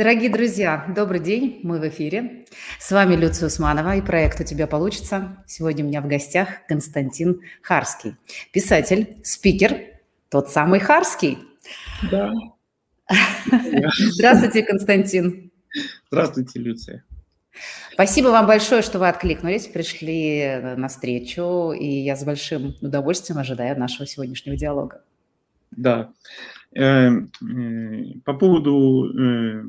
Дорогие друзья, добрый день, мы в эфире. С вами Люция Усманова и проект «У тебя получится». Сегодня у меня в гостях Константин Харский, писатель, спикер, тот самый Харский. Да. Здравствуйте, Константин. Здравствуйте, Люция. Спасибо вам большое, что вы откликнулись, пришли на встречу, и я с большим удовольствием ожидаю нашего сегодняшнего диалога. Да. Э, э, по поводу э,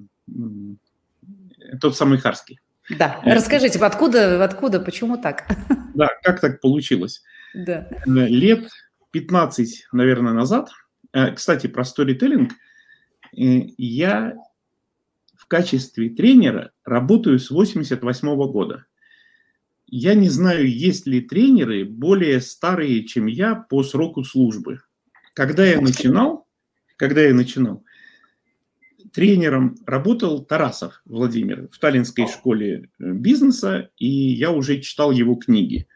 тот самый Харский. Да, расскажите, откуда, откуда, почему так? Да, как так получилось? Да. Лет 15, наверное, назад, кстати, про сторителлинг, я в качестве тренера работаю с 88 года. Я не знаю, есть ли тренеры более старые, чем я по сроку службы. Когда я начинал, когда я начинал, тренером работал Тарасов Владимир в Таллинской школе э, бизнеса, и я уже читал его книги.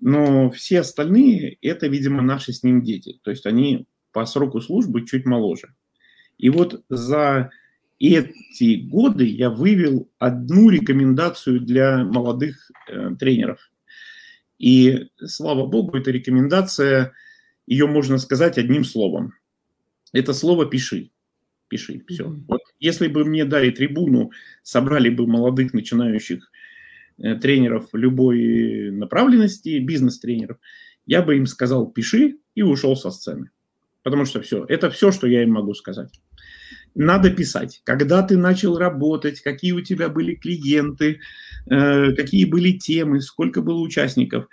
Но все остальные – это, видимо, наши с ним дети. То есть они по сроку службы чуть моложе. И вот за эти годы я вывел одну рекомендацию для молодых э, тренеров. И, слава богу, эта рекомендация, ее можно сказать одним словом. Это слово «пиши» пиши, все. Mm-hmm. Вот если бы мне дали трибуну, собрали бы молодых начинающих э, тренеров любой направленности, бизнес-тренеров, я бы им сказал «пиши» и ушел со сцены. Потому что все, это все, что я им могу сказать. Надо писать, когда ты начал работать, какие у тебя были клиенты, э, какие были темы, сколько было участников.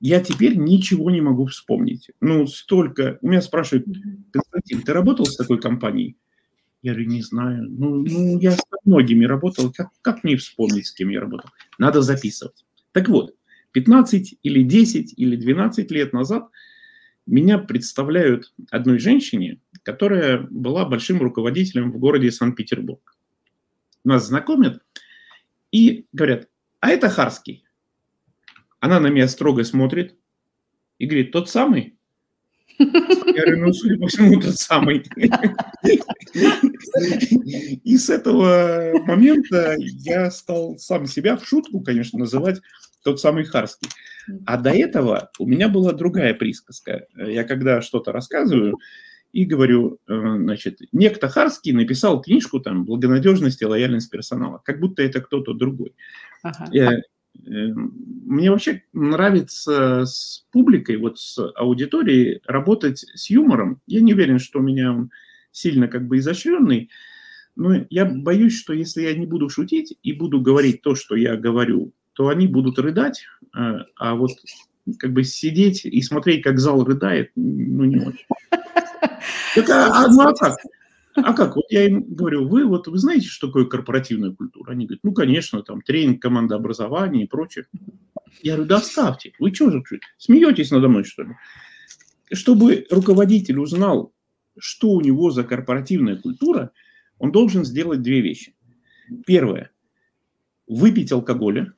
Я теперь ничего не могу вспомнить. Ну, столько. У меня спрашивают, Константин, ты работал с такой компанией? Я говорю, не знаю. Ну, ну я с многими работал. Как, как мне вспомнить, с кем я работал? Надо записывать. Так вот, 15 или 10 или 12 лет назад меня представляют одной женщине, которая была большим руководителем в городе Санкт-Петербург. Нас знакомят и говорят, а это Харский. Она на меня строго смотрит и говорит, тот самый? Я ну, судя по всему, тот самый. И с этого момента я стал сам себя в шутку, конечно, называть тот самый Харский. А до этого у меня была другая присказка. Я когда что-то рассказываю и говорю, э, значит, некто Харский написал книжку там «Благонадежность и лояльность персонала», как будто это кто-то другой. Ага. Эм, мне вообще нравится с публикой, вот с аудиторией работать с юмором. Я не уверен, что у меня он сильно как бы изощренный, но я боюсь, что если я не буду шутить и буду говорить то, что я говорю, то они будут рыдать, а, а вот как бы сидеть и смотреть, как зал рыдает, ну не очень. Так, а, а, ну а как? А как? Вот я им говорю, вы вот вы знаете, что такое корпоративная культура? Они говорят, ну, конечно, там тренинг, командообразование и прочее. Я говорю, да. Вы что же смеетесь надо мной, что ли? Чтобы руководитель узнал, что у него за корпоративная культура, он должен сделать две вещи. Первое. Выпить алкоголя.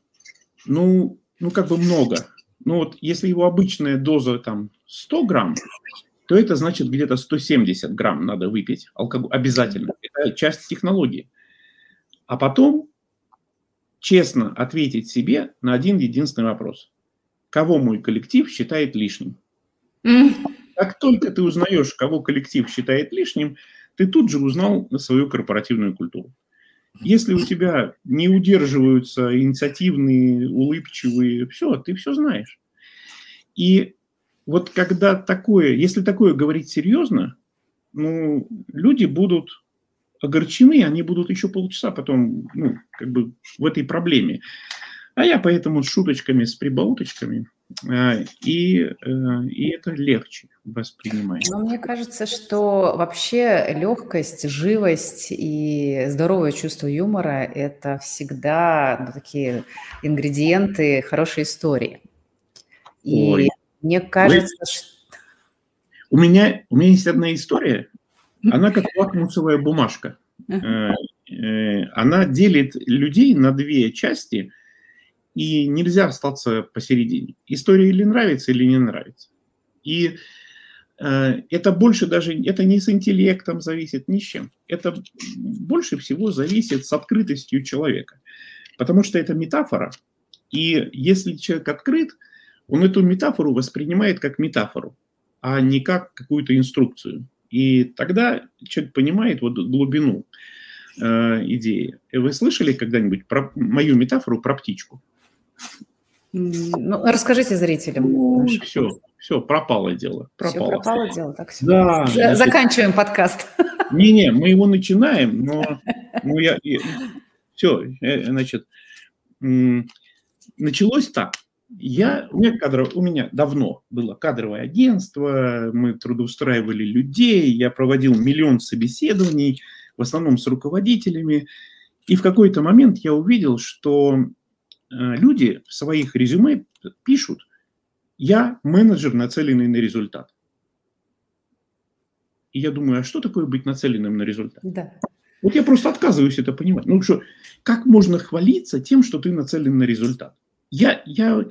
Ну, ну как бы много. Ну вот если его обычная доза там 100 грамм, то это значит где-то 170 грамм надо выпить алкоголь обязательно. Это часть технологии. А потом честно ответить себе на один единственный вопрос. Кого мой коллектив считает лишним? Как только ты узнаешь, кого коллектив считает лишним, ты тут же узнал свою корпоративную культуру. Если у тебя не удерживаются инициативные, улыбчивые, все, ты все знаешь. И вот когда такое, если такое говорить серьезно, ну, люди будут огорчены, они будут еще полчаса потом, ну, как бы в этой проблеме. А я поэтому с шуточками, с прибауточками, э, и, э, и это легче воспринимать. Но мне кажется, что вообще легкость, живость и здоровое чувство юмора – это всегда ну, такие ингредиенты хорошей истории. И Ой. Мне кажется, Вы... что... У меня, у меня есть одна история, она как лакмусовая бумажка. Э, э, она делит людей на две части, и нельзя остаться посередине. История или нравится, или не нравится. И Э, это больше даже, это не с интеллектом зависит, ни с чем. Это больше всего зависит с открытостью человека. Потому что это метафора, и если человек открыт, он эту метафору воспринимает как метафору, а не как какую-то инструкцию. И тогда человек понимает вот глубину э, идеи. Вы слышали когда-нибудь про мою метафору про птичку? Ну, расскажите зрителям. Ну, все, все, пропало дело. Пропало. Все пропало дело, так все. Да. Значит, Заканчиваем подкаст. Не-не, мы его начинаем, но ну, я, все, э, значит, началось так. Я, у, меня кадр, у меня давно было кадровое агентство, мы трудоустраивали людей, я проводил миллион собеседований, в основном с руководителями. И в какой-то момент я увидел, что э, люди в своих резюме пишут, я менеджер, нацеленный на результат. И я думаю, а что такое быть нацеленным на результат? Да. Вот я просто отказываюсь это понимать. Ну что, как можно хвалиться тем, что ты нацелен на результат? Я, я,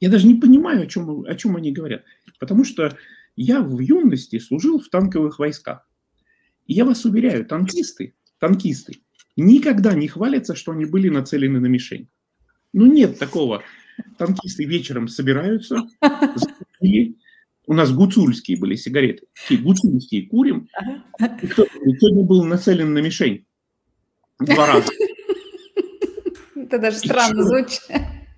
я даже не понимаю, о чем, о чем они говорят. Потому что я в юности служил в танковых войсках. И я вас уверяю, танкисты, танкисты никогда не хвалятся, что они были нацелены на мишень. Ну нет такого. Танкисты вечером собираются, у нас гуцульские были сигареты. Такие гуцульские курим. И кто, сегодня был нацелен на мишень. Два раза. Это даже странно звучит.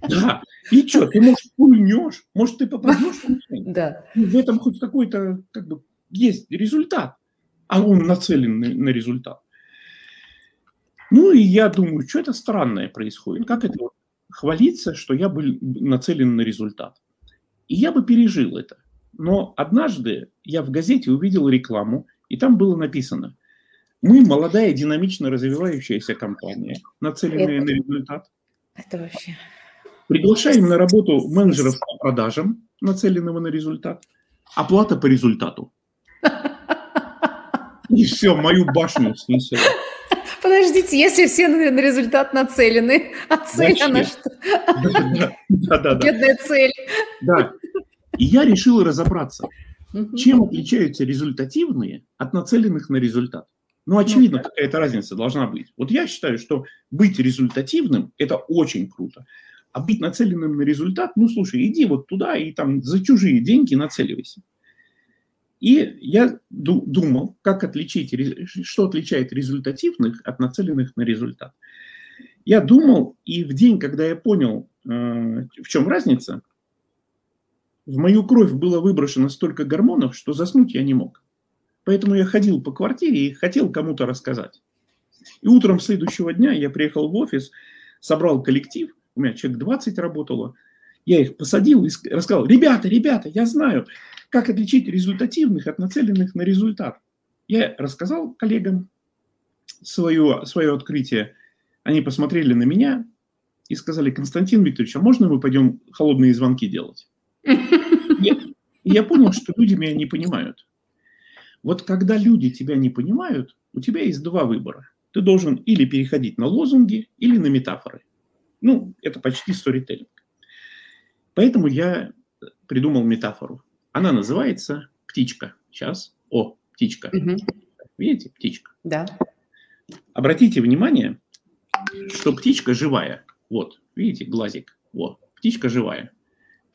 Да. И что, ты, может, пульнешь, может, ты попадешь. Да. И в этом хоть какой-то, как бы, есть результат. А он нацелен на, на результат. Ну, и я думаю, что это странное происходит. Как это хвалиться, что я был нацелен на результат. И я бы пережил это. Но однажды я в газете увидел рекламу, и там было написано, мы молодая, динамично развивающаяся компания, нацеленная это, на результат. Это вообще... Приглашаем на работу менеджеров по продажам, нацеленного на результат. Оплата по результату. И все, мою башню снесло. Подождите, если все на, результат нацелены, а цель Зачем? она что? Да, да, да. Бедная цель. Да, и я решил разобраться, чем отличаются результативные от нацеленных на результат. Ну, очевидно, ну, какая-то разница должна быть. Вот я считаю, что быть результативным – это очень круто. А быть нацеленным на результат, ну, слушай, иди вот туда и там за чужие деньги нацеливайся. И я думал, как отличить, что отличает результативных от нацеленных на результат. Я думал, и в день, когда я понял, э, в чем разница, в мою кровь было выброшено столько гормонов, что заснуть я не мог. Поэтому я ходил по квартире и хотел кому-то рассказать. И утром следующего дня я приехал в офис, собрал коллектив, у меня человек 20 работало, я их посадил и рассказал, ребята, ребята, я знаю, как отличить результативных от нацеленных на результат. Я рассказал коллегам свое, свое открытие. Они посмотрели на меня и сказали, Константин Викторович, а можно мы пойдем холодные звонки делать? И я понял, что люди меня не понимают. Вот когда люди тебя не понимают, у тебя есть два выбора. Ты должен или переходить на лозунги, или на метафоры. Ну, это почти сторителлинг. Поэтому я придумал метафору. Она называется птичка. Сейчас. О, птичка. Угу. Видите, птичка. Да. Обратите внимание, что птичка живая. Вот, видите, глазик. Вот, птичка живая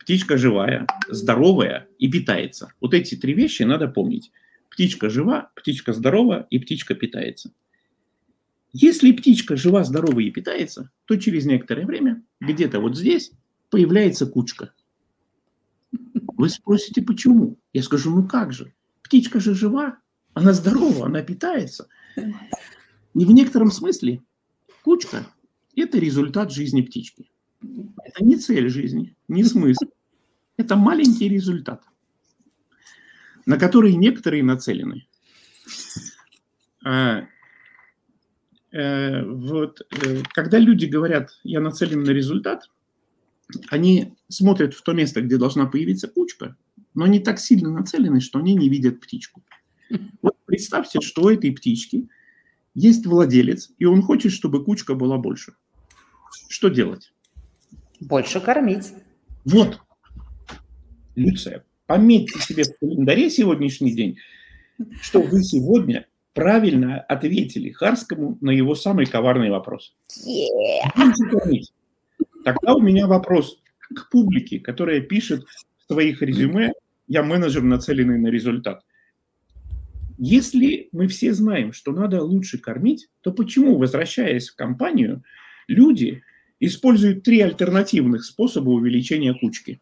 птичка живая, здоровая и питается. Вот эти три вещи надо помнить. Птичка жива, птичка здорова и птичка питается. Если птичка жива, здорова и питается, то через некоторое время где-то вот здесь появляется кучка. Вы спросите, почему? Я скажу, ну как же? Птичка же жива, она здорова, она питается. И в некотором смысле кучка – это результат жизни птички. Это не цель жизни, не смысл. Это маленький результат, на который некоторые нацелены. Э, вот, э, когда люди говорят, я нацелен на результат, они смотрят в то место, где должна появиться кучка, но они так сильно нацелены, что они не видят птичку. Вот представьте, что у этой птички есть владелец, и он хочет, чтобы кучка была больше. Что делать? Больше кормить. Вот. Люция, пометьте себе в календаре сегодняшний день, что вы сегодня правильно ответили Харскому на его самый коварный вопрос. Yeah. Тогда у меня вопрос к публике, которая пишет в своих резюме «Я менеджер, нацеленный на результат». Если мы все знаем, что надо лучше кормить, то почему, возвращаясь в компанию, люди используют три альтернативных способа увеличения кучки?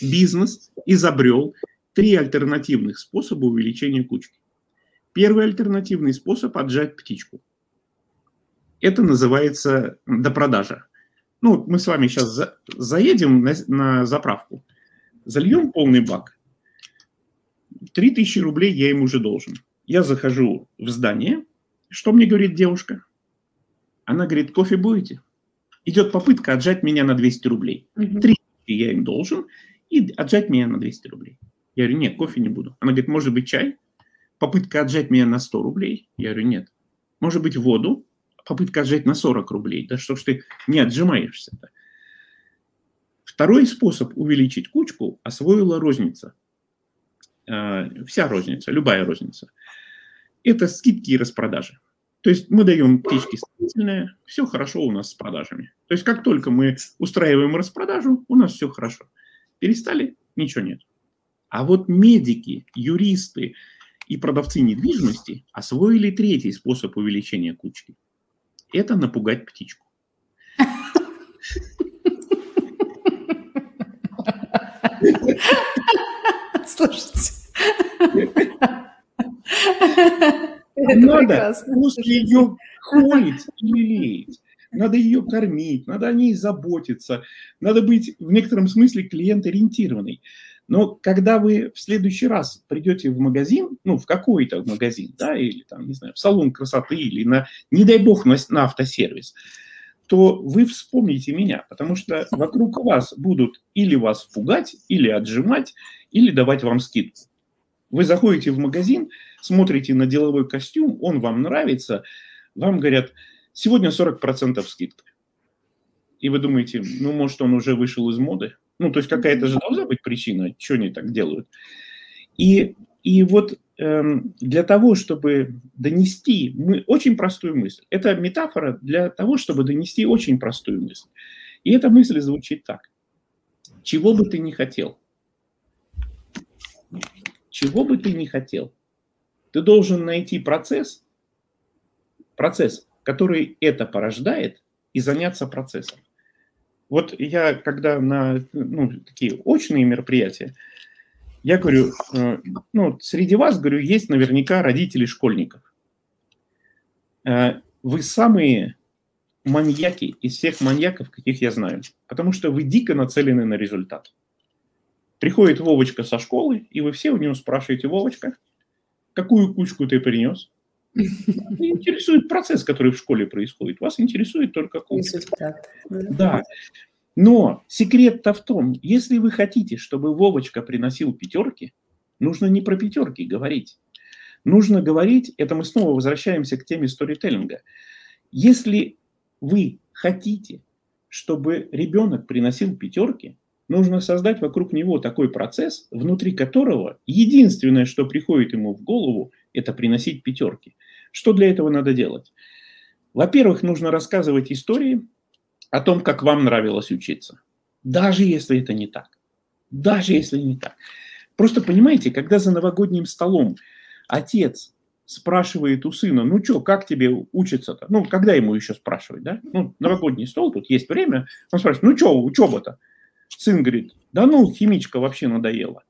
Бизнес изобрел три альтернативных способа увеличения кучки. Первый альтернативный способ – отжать птичку. Это называется допродажа. Ну, мы с вами сейчас за, заедем на, на заправку, зальем полный бак. 3000 рублей я им уже должен. Я захожу в здание. Что мне говорит девушка? Она говорит, кофе будете? Идет попытка отжать меня на 200 рублей. 3000 я им должен и отжать меня на 200 рублей. Я говорю, нет, кофе не буду. Она говорит, может быть, чай? Попытка отжать меня на 100 рублей? Я говорю, нет. Может быть, воду? Попытка отжать на 40 рублей. Да что ж ты не отжимаешься-то? Второй способ увеличить кучку освоила розница. А, вся розница, любая розница. Это скидки и распродажи. То есть мы даем птички строительные, все хорошо у нас с продажами. То есть как только мы устраиваем распродажу, у нас все хорошо. Перестали, ничего нет. А вот медики, юристы, и продавцы недвижимости освоили третий способ увеличения кучки. Это напугать птичку. Слушайте. Надо просто ее холить и лелеять. Надо ее кормить, надо о ней заботиться, надо быть в некотором смысле клиент-ориентированной. Но когда вы в следующий раз придете в магазин, ну, в какой-то магазин, да, или там, не знаю, в салон красоты, или на, не дай бог, на, на автосервис, то вы вспомните меня, потому что вокруг вас будут или вас пугать, или отжимать, или давать вам скидку. Вы заходите в магазин, смотрите на деловой костюм, он вам нравится, вам говорят, сегодня 40% скидка. И вы думаете, ну, может, он уже вышел из моды? Ну, то есть какая-то же должна быть причина, что они так делают. И, и вот эм, для того, чтобы донести мы, очень простую мысль, это метафора для того, чтобы донести очень простую мысль. И эта мысль звучит так. Чего бы ты ни хотел, чего бы ты ни хотел, ты должен найти процесс, процесс, который это порождает, и заняться процессом. Вот я, когда на ну, такие очные мероприятия, я говорю, э, ну, среди вас, говорю, есть наверняка родители школьников. Э, вы самые маньяки из всех маньяков, каких я знаю, потому что вы дико нацелены на результат. Приходит Вовочка со школы, и вы все у него спрашиваете, Вовочка, какую кучку ты принес? Не интересует процесс, который в школе происходит. Вас интересует только кучка. Да. Но секрет-то в том, если вы хотите, чтобы Вовочка приносил пятерки, нужно не про пятерки говорить. Нужно говорить, это мы снова возвращаемся к теме сторителлинга. Если вы хотите, чтобы ребенок приносил пятерки, нужно создать вокруг него такой процесс, внутри которого единственное, что приходит ему в голову, это приносить пятерки. Что для этого надо делать? Во-первых, нужно рассказывать истории о том, как вам нравилось учиться. Даже если это не так. Даже если не так. Просто понимаете, когда за новогодним столом отец спрашивает у сына, ну что, как тебе учиться-то? Ну, когда ему еще спрашивать, да? Ну, новогодний стол, тут есть время. Он спрашивает, ну что, учеба-то? Сын говорит, да ну, химичка вообще надоела.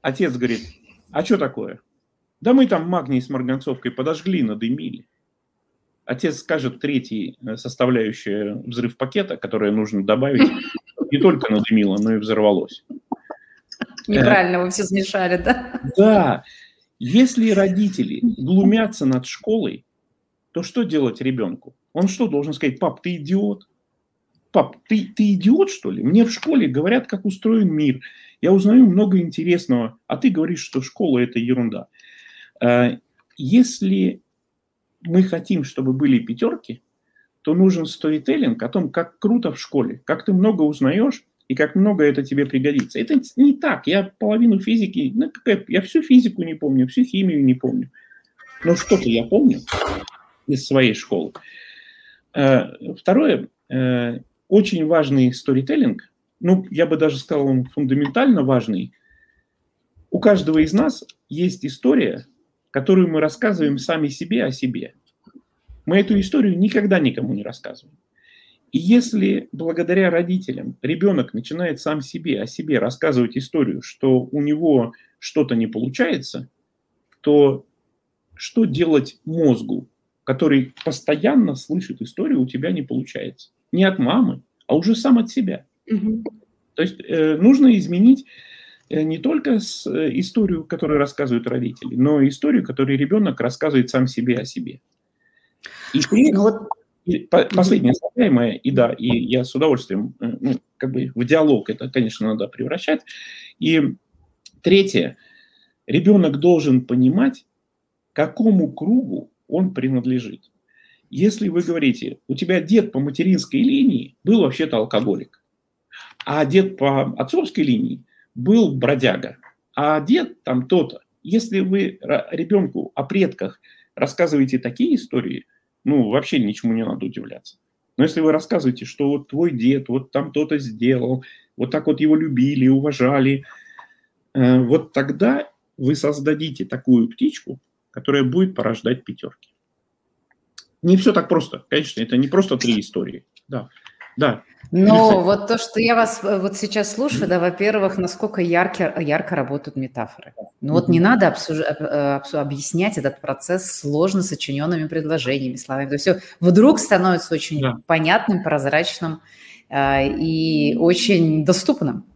Отец говорит, а что такое? Да мы там магний с марганцовкой подожгли, надымили. Отец скажет третий э, составляющая взрыв пакета, которое нужно добавить, не только надымило, но и взорвалось. Неправильно вы все смешали, да? Да. Если родители глумятся над школой, то что делать ребенку? Он что, должен сказать, пап, ты идиот? Пап, ты, ты идиот, что ли? Мне в школе говорят, как устроен мир. Я узнаю много интересного, а ты говоришь, что школа – это ерунда. Э, если мы хотим, чтобы были пятерки, то нужен сторителлинг о том, как круто в школе, как ты много узнаешь, и как много это тебе пригодится. Это не так. Я половину физики, ну, какая, я всю физику не помню, всю химию не помню. Но что-то я помню из своей школы. Э, второе, э, очень важный сторителлинг, ну, я бы даже сказал, он фундаментально важный. У каждого из нас есть история, которую мы рассказываем сами себе о себе. Мы эту историю никогда никому не рассказываем. И если благодаря родителям ребенок начинает сам себе о себе рассказывать историю, что у него что-то не получается, то что делать мозгу, который постоянно слышит историю, у тебя не получается? Не от мамы, а уже сам от себя. Угу. То есть э, нужно изменить не только с, э, историю, которую рассказывают родители, но и историю, которую ребенок рассказывает сам себе о себе. И при, ну, вот и последнее составляемое, и да, и я с удовольствием, э, ну, как бы в диалог это, конечно, надо превращать. И третье, ребенок должен понимать, какому кругу он принадлежит. Если вы говорите, у тебя дед по материнской линии был вообще-то алкоголик, а дед по отцовской линии был бродяга, а дед там то-то. Если вы ребенку о предках рассказываете такие истории – ну, вообще ничему не надо удивляться. Но если вы рассказываете, что вот твой дед вот там кто-то сделал, вот так вот его любили, уважали, э, вот тогда вы создадите такую птичку, которая будет порождать пятерки. Не все так просто, конечно, это не просто три истории, да, да. Но вот то, что я вас э, вот сейчас слушаю, да, во-первых, насколько ярко, ярко работают метафоры. Ну вот не надо обсуж... Э, объяснять этот процесс сложно сочиненными предложениями, словами. То есть все вдруг становится очень да. понятным, прозрачным и очень доступным.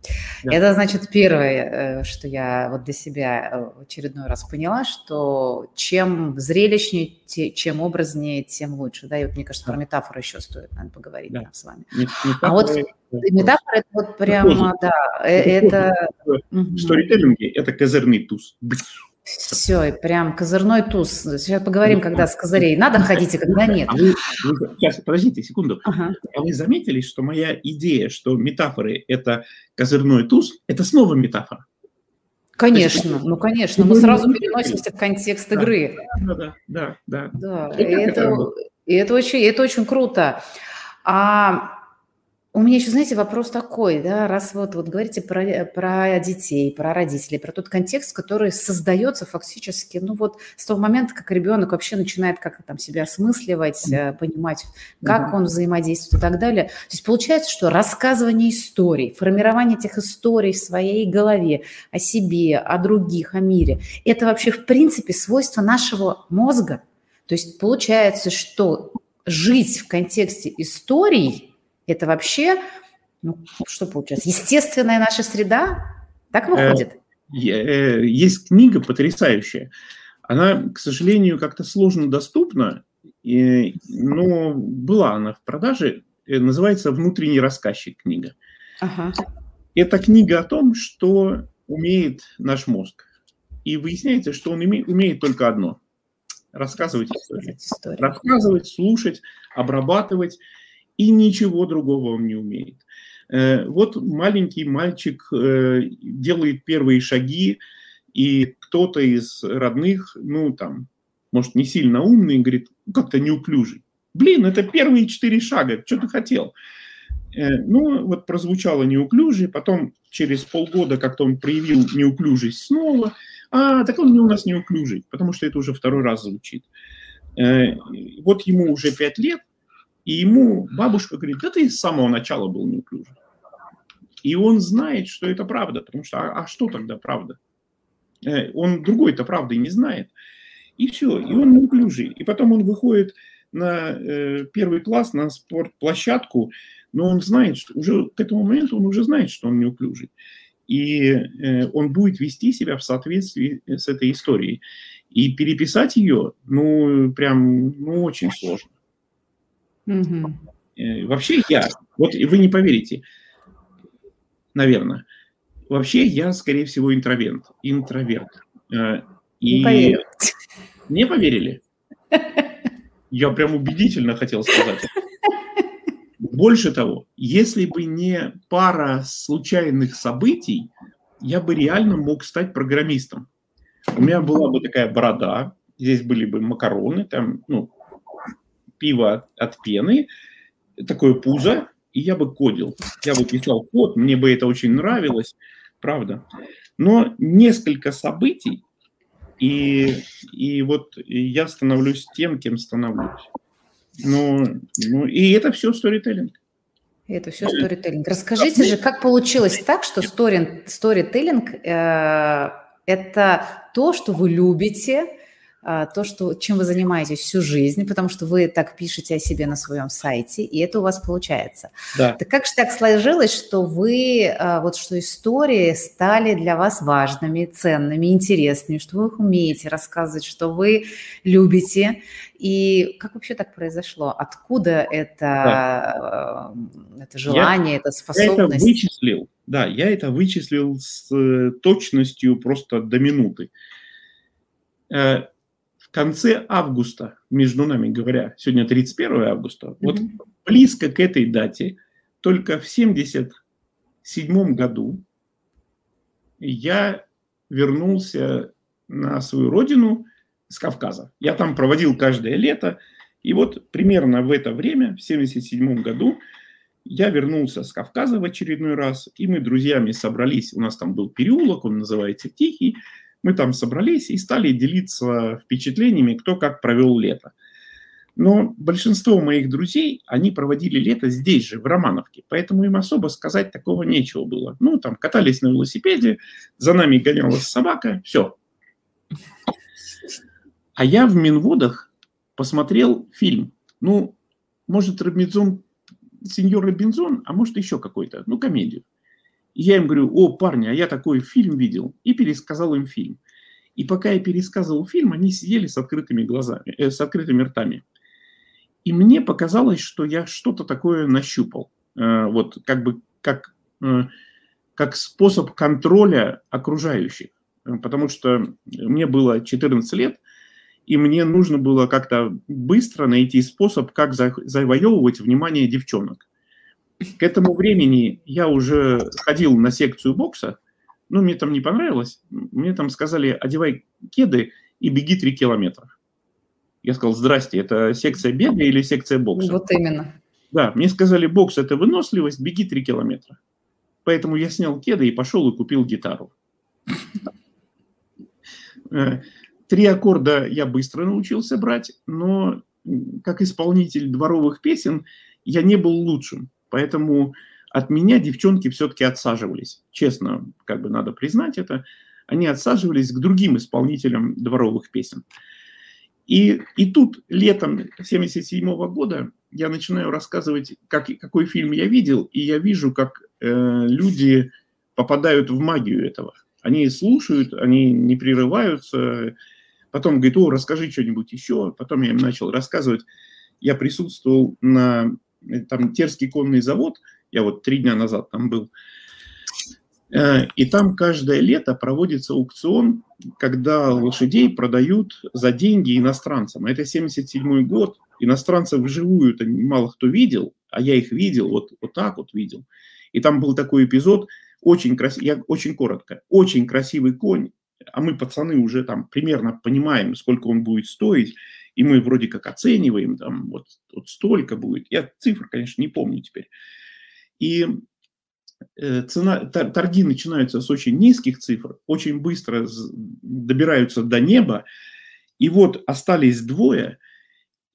Да. Это значит первое, э, что я вот для себя э, в очередной раз поняла, что чем зрелищнее, чем образнее, тем лучше. Да, и вот мне кажется, про метафоры еще стоит, надо поговорить да. с вами. Метафоры, а вот метафора это вот прямо, да, это... В сторителлинге это козырный туз. Все, и прям козырной туз. Сейчас поговорим, ну, когда с козырей надо ходить, а когда нет. А вы, вы, сейчас, подождите секунду. Ага. А вы заметили, что моя идея, что метафоры – это козырной туз, это снова метафора? Конечно, есть, ну конечно, мы сразу переносимся в контекст да, игры. Да, да, да, да. да. И, это, и это, очень, это очень круто. А у меня еще, знаете, вопрос такой, да, раз вот, вот говорите про, про детей, про родителей, про тот контекст, который создается фактически, ну вот с того момента, как ребенок вообще начинает как-то там себя осмысливать, mm-hmm. понимать, как mm-hmm. он взаимодействует и так далее. То есть получается, что рассказывание историй, формирование этих историй в своей голове о себе, о других, о мире, это вообще в принципе свойство нашего мозга. То есть получается, что жить в контексте историй – это вообще, ну, что получается, естественная наша среда? Так э, выходит? Э, есть книга потрясающая. Она, к сожалению, как-то сложно доступна, но была она в продаже. Э, называется «Внутренний рассказчик» книга. Ага. Это книга о том, что умеет наш мозг. И выясняется, что он умеет только одно – рассказывать истории. Рассказывать, слушать, обрабатывать и ничего другого он не умеет. Э, вот маленький мальчик э, делает первые шаги, и кто-то из родных, ну там, может, не сильно умный, говорит, «Ну, как-то неуклюжий. Блин, это первые четыре шага, что ты хотел? Э, ну, вот прозвучало неуклюжий, потом через полгода как-то он проявил неуклюжесть снова. А, так он не у нас неуклюжий, потому что это уже второй раз звучит. Вот ему уже пять лет, и ему бабушка говорит, да ты с самого начала был неуклюжий. И он знает, что это правда, потому что а, а что тогда правда? Э, он другой-то правды не знает. И все, и он неуклюжий. И потом он выходит на э, первый класс, на спортплощадку, но он знает, что уже к этому моменту он уже знает, что он неуклюжий. И э, он будет вести себя в соответствии с этой историей. И переписать ее, ну, прям, ну, очень сложно. Угу. Вообще я, вот вы не поверите, наверное, вообще я, скорее всего, интроверт. Интроверт. Э, и не поверили. Не поверили? Я прям убедительно хотел сказать. Больше того, если бы не пара случайных событий, я бы реально мог стать программистом. У меня была бы такая борода, здесь были бы макароны, там, ну, пиво от пены, такое пузо, и я бы кодил. Я бы писал код, мне бы это очень нравилось, правда. Но несколько событий, и, и вот я становлюсь тем, кем становлюсь. Ну, ну, и это все сторителлинг. Это все сторителлинг. Расскажите же, как получилось так, что сторителлинг э, – это то, что вы любите, то, что, чем вы занимаетесь всю жизнь, потому что вы так пишете о себе на своем сайте, и это у вас получается. Да. Так как же так сложилось, что вы, а, вот что истории стали для вас важными, ценными, интересными, что вы их умеете рассказывать, что вы любите, и как вообще так произошло? Откуда это, да. это желание, я, это способность? Я это вычислил, да, я это вычислил с э, точностью просто до минуты э, конце августа, между нами говоря, сегодня 31 августа, mm-hmm. вот близко к этой дате, только в 77 году я вернулся на свою родину с Кавказа. Я там проводил каждое лето, и вот примерно в это время, в 77 году, я вернулся с Кавказа в очередной раз, и мы друзьями собрались, у нас там был переулок, он называется Тихий, мы там собрались и стали делиться впечатлениями, кто как провел лето. Но большинство моих друзей, они проводили лето здесь же, в Романовке, поэтому им особо сказать такого нечего было. Ну, там катались на велосипеде, за нами гонялась собака, все. А я в Минводах посмотрел фильм. Ну, может, Робинзон, сеньор Робинзон, а может, еще какой-то, ну, комедию. Я им говорю, о, парни, а я такой фильм видел, и пересказал им фильм. И пока я пересказывал фильм, они сидели с открытыми глазами, э, с открытыми ртами. И мне показалось, что я что-то такое нащупал. Э, вот как бы как, э, как способ контроля окружающих. Потому что мне было 14 лет, и мне нужно было как-то быстро найти способ, как завоевывать внимание девчонок. К этому времени я уже ходил на секцию бокса, но мне там не понравилось. Мне там сказали, одевай кеды и беги 3 километра. Я сказал, здрасте, это секция бега или секция бокса? Вот именно. Да, мне сказали, бокс – это выносливость, беги 3 километра. Поэтому я снял кеды и пошел и купил гитару. Э, три аккорда я быстро научился брать, но как исполнитель дворовых песен я не был лучшим. Поэтому от меня девчонки все-таки отсаживались. Честно, как бы надо признать это. Они отсаживались к другим исполнителям дворовых песен. И, и тут летом 1977 года я начинаю рассказывать, как, какой фильм я видел, и я вижу, как э, люди попадают в магию этого. Они слушают, они не прерываются. Потом говорят, о, расскажи что-нибудь еще. Потом я им начал рассказывать. Я присутствовал на там Терский конный завод, я вот три дня назад там был, э, и там каждое лето проводится аукцион, когда лошадей продают за деньги иностранцам. Это 77 год, иностранцев вживую это мало кто видел, а я их видел, вот, вот так вот видел. И там был такой эпизод, очень красивый, я очень коротко, очень красивый конь, а мы, пацаны, уже там примерно понимаем, сколько он будет стоить, и мы вроде как оцениваем, там вот, вот столько будет. Я цифр, конечно, не помню теперь. И э, цена, торги начинаются с очень низких цифр, очень быстро добираются до неба, и вот остались двое,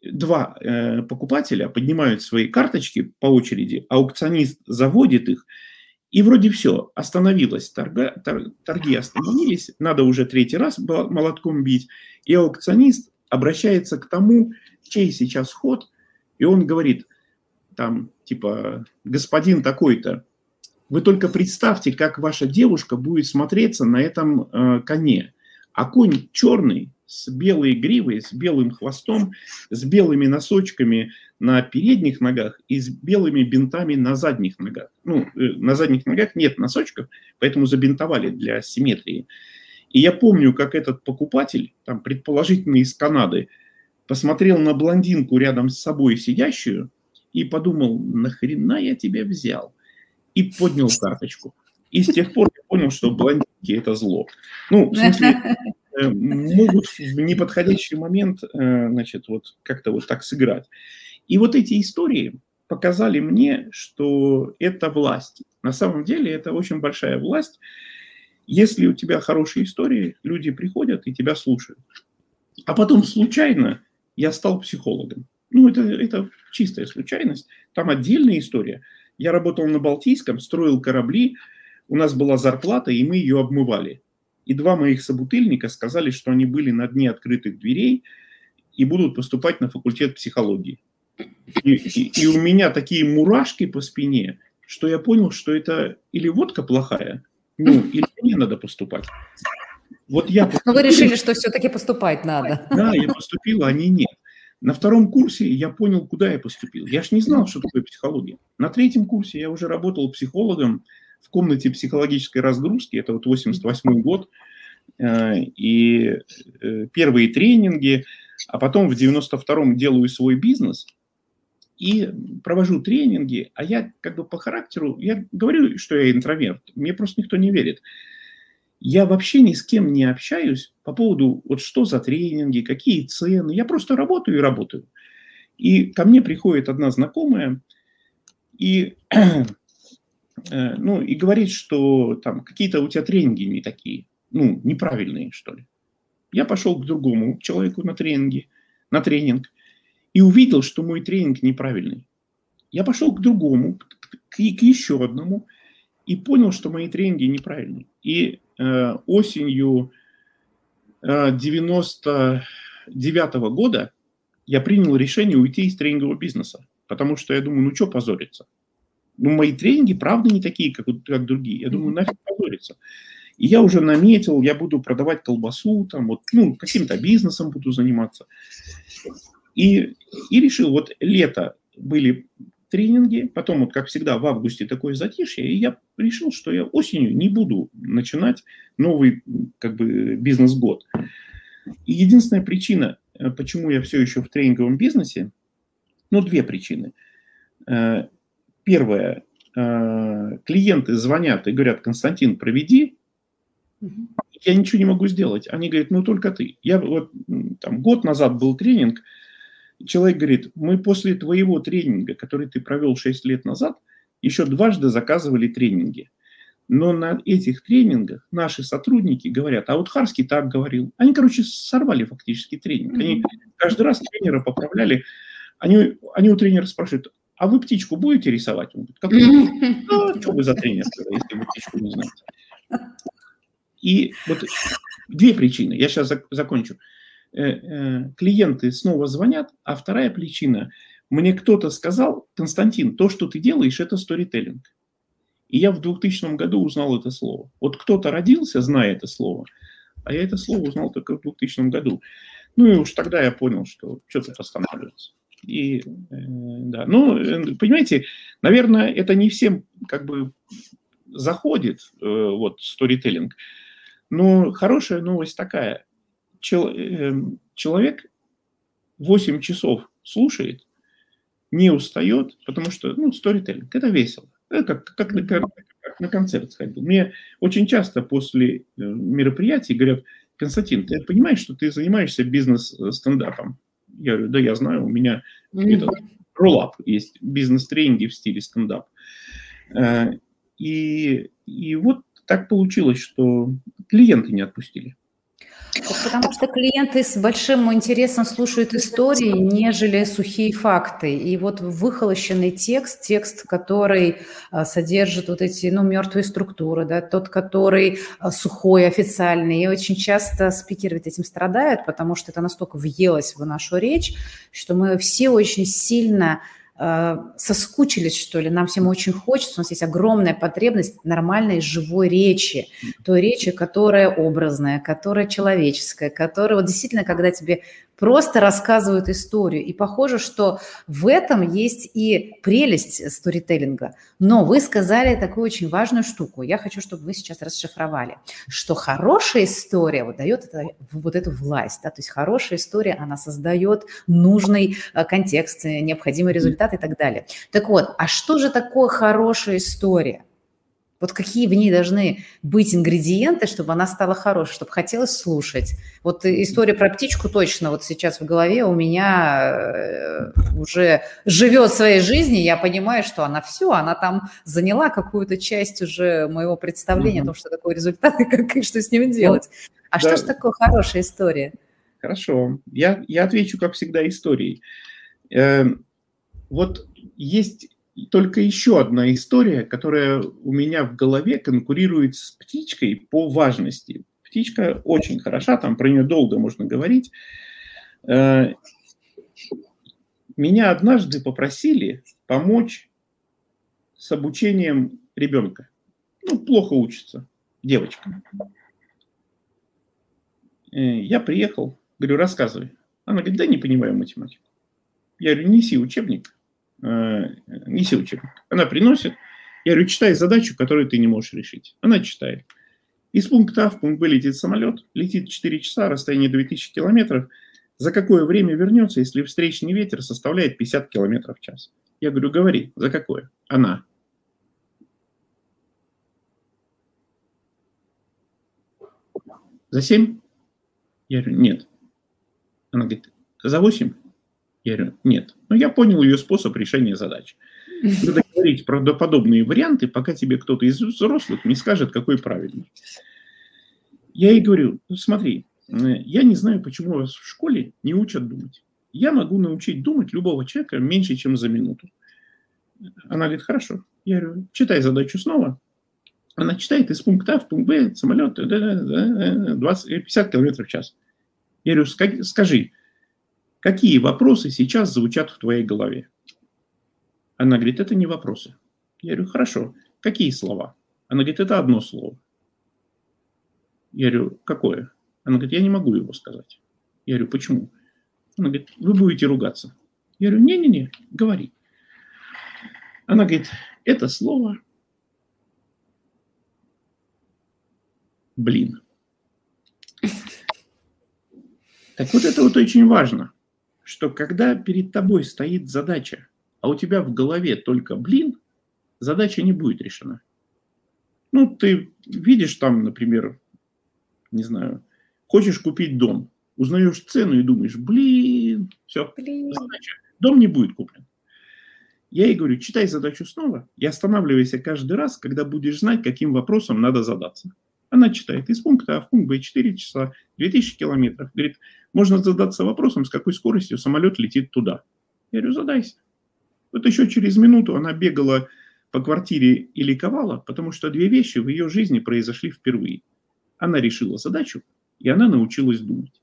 два э, покупателя поднимают свои карточки по очереди, аукционист заводит их, и вроде все, остановилось, торга, торги остановились, надо уже третий раз молотком бить, и аукционист обращается к тому, чей сейчас ход, и он говорит, там, типа, господин такой-то, вы только представьте, как ваша девушка будет смотреться на этом э, коне. А конь черный, с белой гривой, с белым хвостом, с белыми носочками на передних ногах и с белыми бинтами на задних ногах. Ну, э, на задних ногах нет носочков, поэтому забинтовали для симметрии. И я помню, как этот покупатель, там, предположительно из Канады, посмотрел на блондинку рядом с собой сидящую и подумал, нахрена я тебя взял? И поднял карточку. И с тех пор я понял, что блондинки – это зло. Ну, в смысле, могут в неподходящий момент, э, значит, вот как-то вот так сыграть. И вот эти истории показали мне, что это власть. На самом деле это очень большая власть. Если у тебя хорошие истории, люди приходят и тебя слушают. А потом случайно я стал психологом. Ну, это, это чистая случайность. Там отдельная история. Я работал на Балтийском, строил корабли, у нас была зарплата, и мы ее обмывали. И два моих собутыльника сказали, что они были на дне открытых дверей и будут поступать на факультет психологии. И, и, и у меня такие мурашки по спине, что я понял, что это или водка плохая, ну, или мне надо поступать. Вот я... Но вы решили, что все-таки поступать надо. Да, я поступил, а они нет. На втором курсе я понял, куда я поступил. Я ж не знал, что такое психология. На третьем курсе я уже работал психологом в комнате психологической разгрузки. Это вот 88 год. Э, и э, первые тренинги, а потом в 92-м делаю свой бизнес и провожу тренинги, а я как бы по характеру, я говорю, что я интроверт, мне просто никто не верит я вообще ни с кем не общаюсь по поводу, вот что за тренинги, какие цены. Я просто работаю и работаю. И ко мне приходит одна знакомая и, ну, и говорит, что там какие-то у тебя тренинги не такие, ну, неправильные, что ли. Я пошел к другому человеку на тренинги, на тренинг и увидел, что мой тренинг неправильный. Я пошел к другому, к, к еще одному и понял, что мои тренинги неправильные. И Э, осенью 99 -го года я принял решение уйти из тренингового бизнеса, потому что я думаю, ну что позориться? Ну, мои тренинги, правда, не такие, как, как другие. Я думаю, нафиг позориться. И я уже наметил, я буду продавать колбасу, там, вот, ну, каким-то бизнесом буду заниматься. И, и решил, вот лето были тренинги, потом, вот как всегда, в августе такое затишье, и я решил, что я осенью не буду начинать новый как бы бизнес-год. И единственная причина, э, почему я все еще в тренинговом бизнесе, ну, две причины. Первое, э, клиенты звонят и говорят, Константин, проведи, я ничего не могу сделать. Они говорят, ну только ты. Я вот там год назад был тренинг, человек говорит, мы после твоего тренинга, который ты провел 6 лет назад, еще дважды заказывали тренинги. Но на этих тренингах наши сотрудники говорят, а вот Харский так говорил. Они, короче, сорвали фактически тренинг. Они каждый раз тренера поправляли. Они, они у тренера спрашивают, а вы птичку будете рисовать? Он говорит, какую? А, что вы за тренер, если вы птичку не знаете? И вот две причины. Я сейчас закончу. Э, э, клиенты снова звонят, а вторая причина, мне кто-то сказал, Константин, то, что ты делаешь, это сторителлинг. И я в 2000 году узнал это слово. Вот кто-то родился, зная это слово, а я это слово узнал только в 2000 году. Ну и уж тогда я понял, что что-то останавливается. И, э, да, ну, э, понимаете, наверное, это не всем как бы заходит, э, вот, сторителлинг. Но хорошая новость такая. Эм, человек 8 часов слушает, не устает, потому что, ну, сторителлинг, это весело. Как, как, на, как, на концерт сходил. Мне очень часто после э, мероприятий говорят, Константин, ты понимаешь, что ты занимаешься бизнес-стендапом? Я говорю, да, я знаю, у меня mm-hmm. роллап есть, бизнес-тренинги в стиле стендап. Э, и, и вот так получилось, что клиенты не отпустили. Потому что клиенты с большим интересом слушают истории, нежели сухие факты. И вот выхолощенный текст, текст, который а, содержит вот эти, ну, мертвые структуры, да, тот, который а, сухой, официальный. И очень часто спикеры ведь этим страдают, потому что это настолько въелось в нашу речь, что мы все очень сильно соскучились, что ли, нам всем очень хочется, у нас есть огромная потребность нормальной живой речи, той речи, которая образная, которая человеческая, которая вот действительно, когда тебе просто рассказывают историю. И похоже, что в этом есть и прелесть сторителлинга. Но вы сказали такую очень важную штуку. Я хочу, чтобы вы сейчас расшифровали, что хорошая история вот дает это, вот эту власть. Да? То есть хорошая история, она создает нужный э, контекст, э, необходимый результат и так далее. Так вот, а что же такое хорошая история? Вот какие в ней должны быть ингредиенты, чтобы она стала хорошей, чтобы хотелось слушать. Вот история про птичку точно вот сейчас в голове у меня э, уже живет своей жизнью. Я понимаю, что она все, она там заняла какую-то часть уже моего представления угу. о том, что такое результат и, как, и что с ним делать. А да. что же такое хорошая история? Хорошо. Я, я отвечу, как всегда, историей. Э, вот есть только еще одна история, которая у меня в голове конкурирует с птичкой по важности. Птичка очень хороша, там про нее долго можно говорить. Э, меня однажды попросили помочь с обучением ребенка. Ну, плохо учится, девочка. Э, я приехал, говорю, рассказывай. Она говорит, да не понимаю математику. Я говорю, неси учебник. Э, неси учебник. Она приносит, я говорю, читай задачу, которую ты не можешь решить. Она читает. Из пункта А в пункт Б летит самолет, летит 4 часа, расстояние 2000 километров. За какое время вернется, если встречный ветер составляет 50 километров в час? Я говорю, говори, за какое? Она. За 7? Я говорю, нет. Она говорит, за 8? Я говорю, нет. Но я понял ее способ решения задач. Надо говорить правдоподобные варианты, пока тебе кто-то из взрослых не скажет, какой правильный. Я ей говорю, ну, смотри, э, я не знаю, почему вас в школе не учат думать. Я могу научить думать любого человека меньше, чем за минуту. Она говорит, хорошо. Я говорю, читай задачу снова. Она читает из пункта А в пункт Б, самолет, 20, 50 км в час. Я говорю, скажи, Какие вопросы сейчас звучат в твоей голове? Она говорит, это не вопросы. Я говорю, хорошо, какие слова? Она говорит, это одно слово. Я говорю, какое? Она говорит, я не могу его сказать. Я говорю, почему? Она говорит, вы будете ругаться. Я говорю, не-не-не, говори. Она говорит, это слово блин. Так вот это вот очень важно что когда перед тобой стоит задача, а у тебя в голове только блин, задача не будет решена. Ну, ты видишь там, например, не знаю, хочешь купить дом, узнаешь цену и думаешь, блин, все, блин. задача, дом не будет куплен. Я ей говорю, читай задачу снова и останавливайся каждый раз, когда будешь знать, каким вопросом надо задаться. Она читает из пункта А в пункт Б 4 часа, 2000 километров. Говорит, можно задаться вопросом, с какой скоростью самолет летит туда. Я говорю, задайся. Вот еще через минуту она бегала по квартире и ликовала, потому что две вещи в ее жизни произошли впервые. Она решила задачу, и она научилась думать.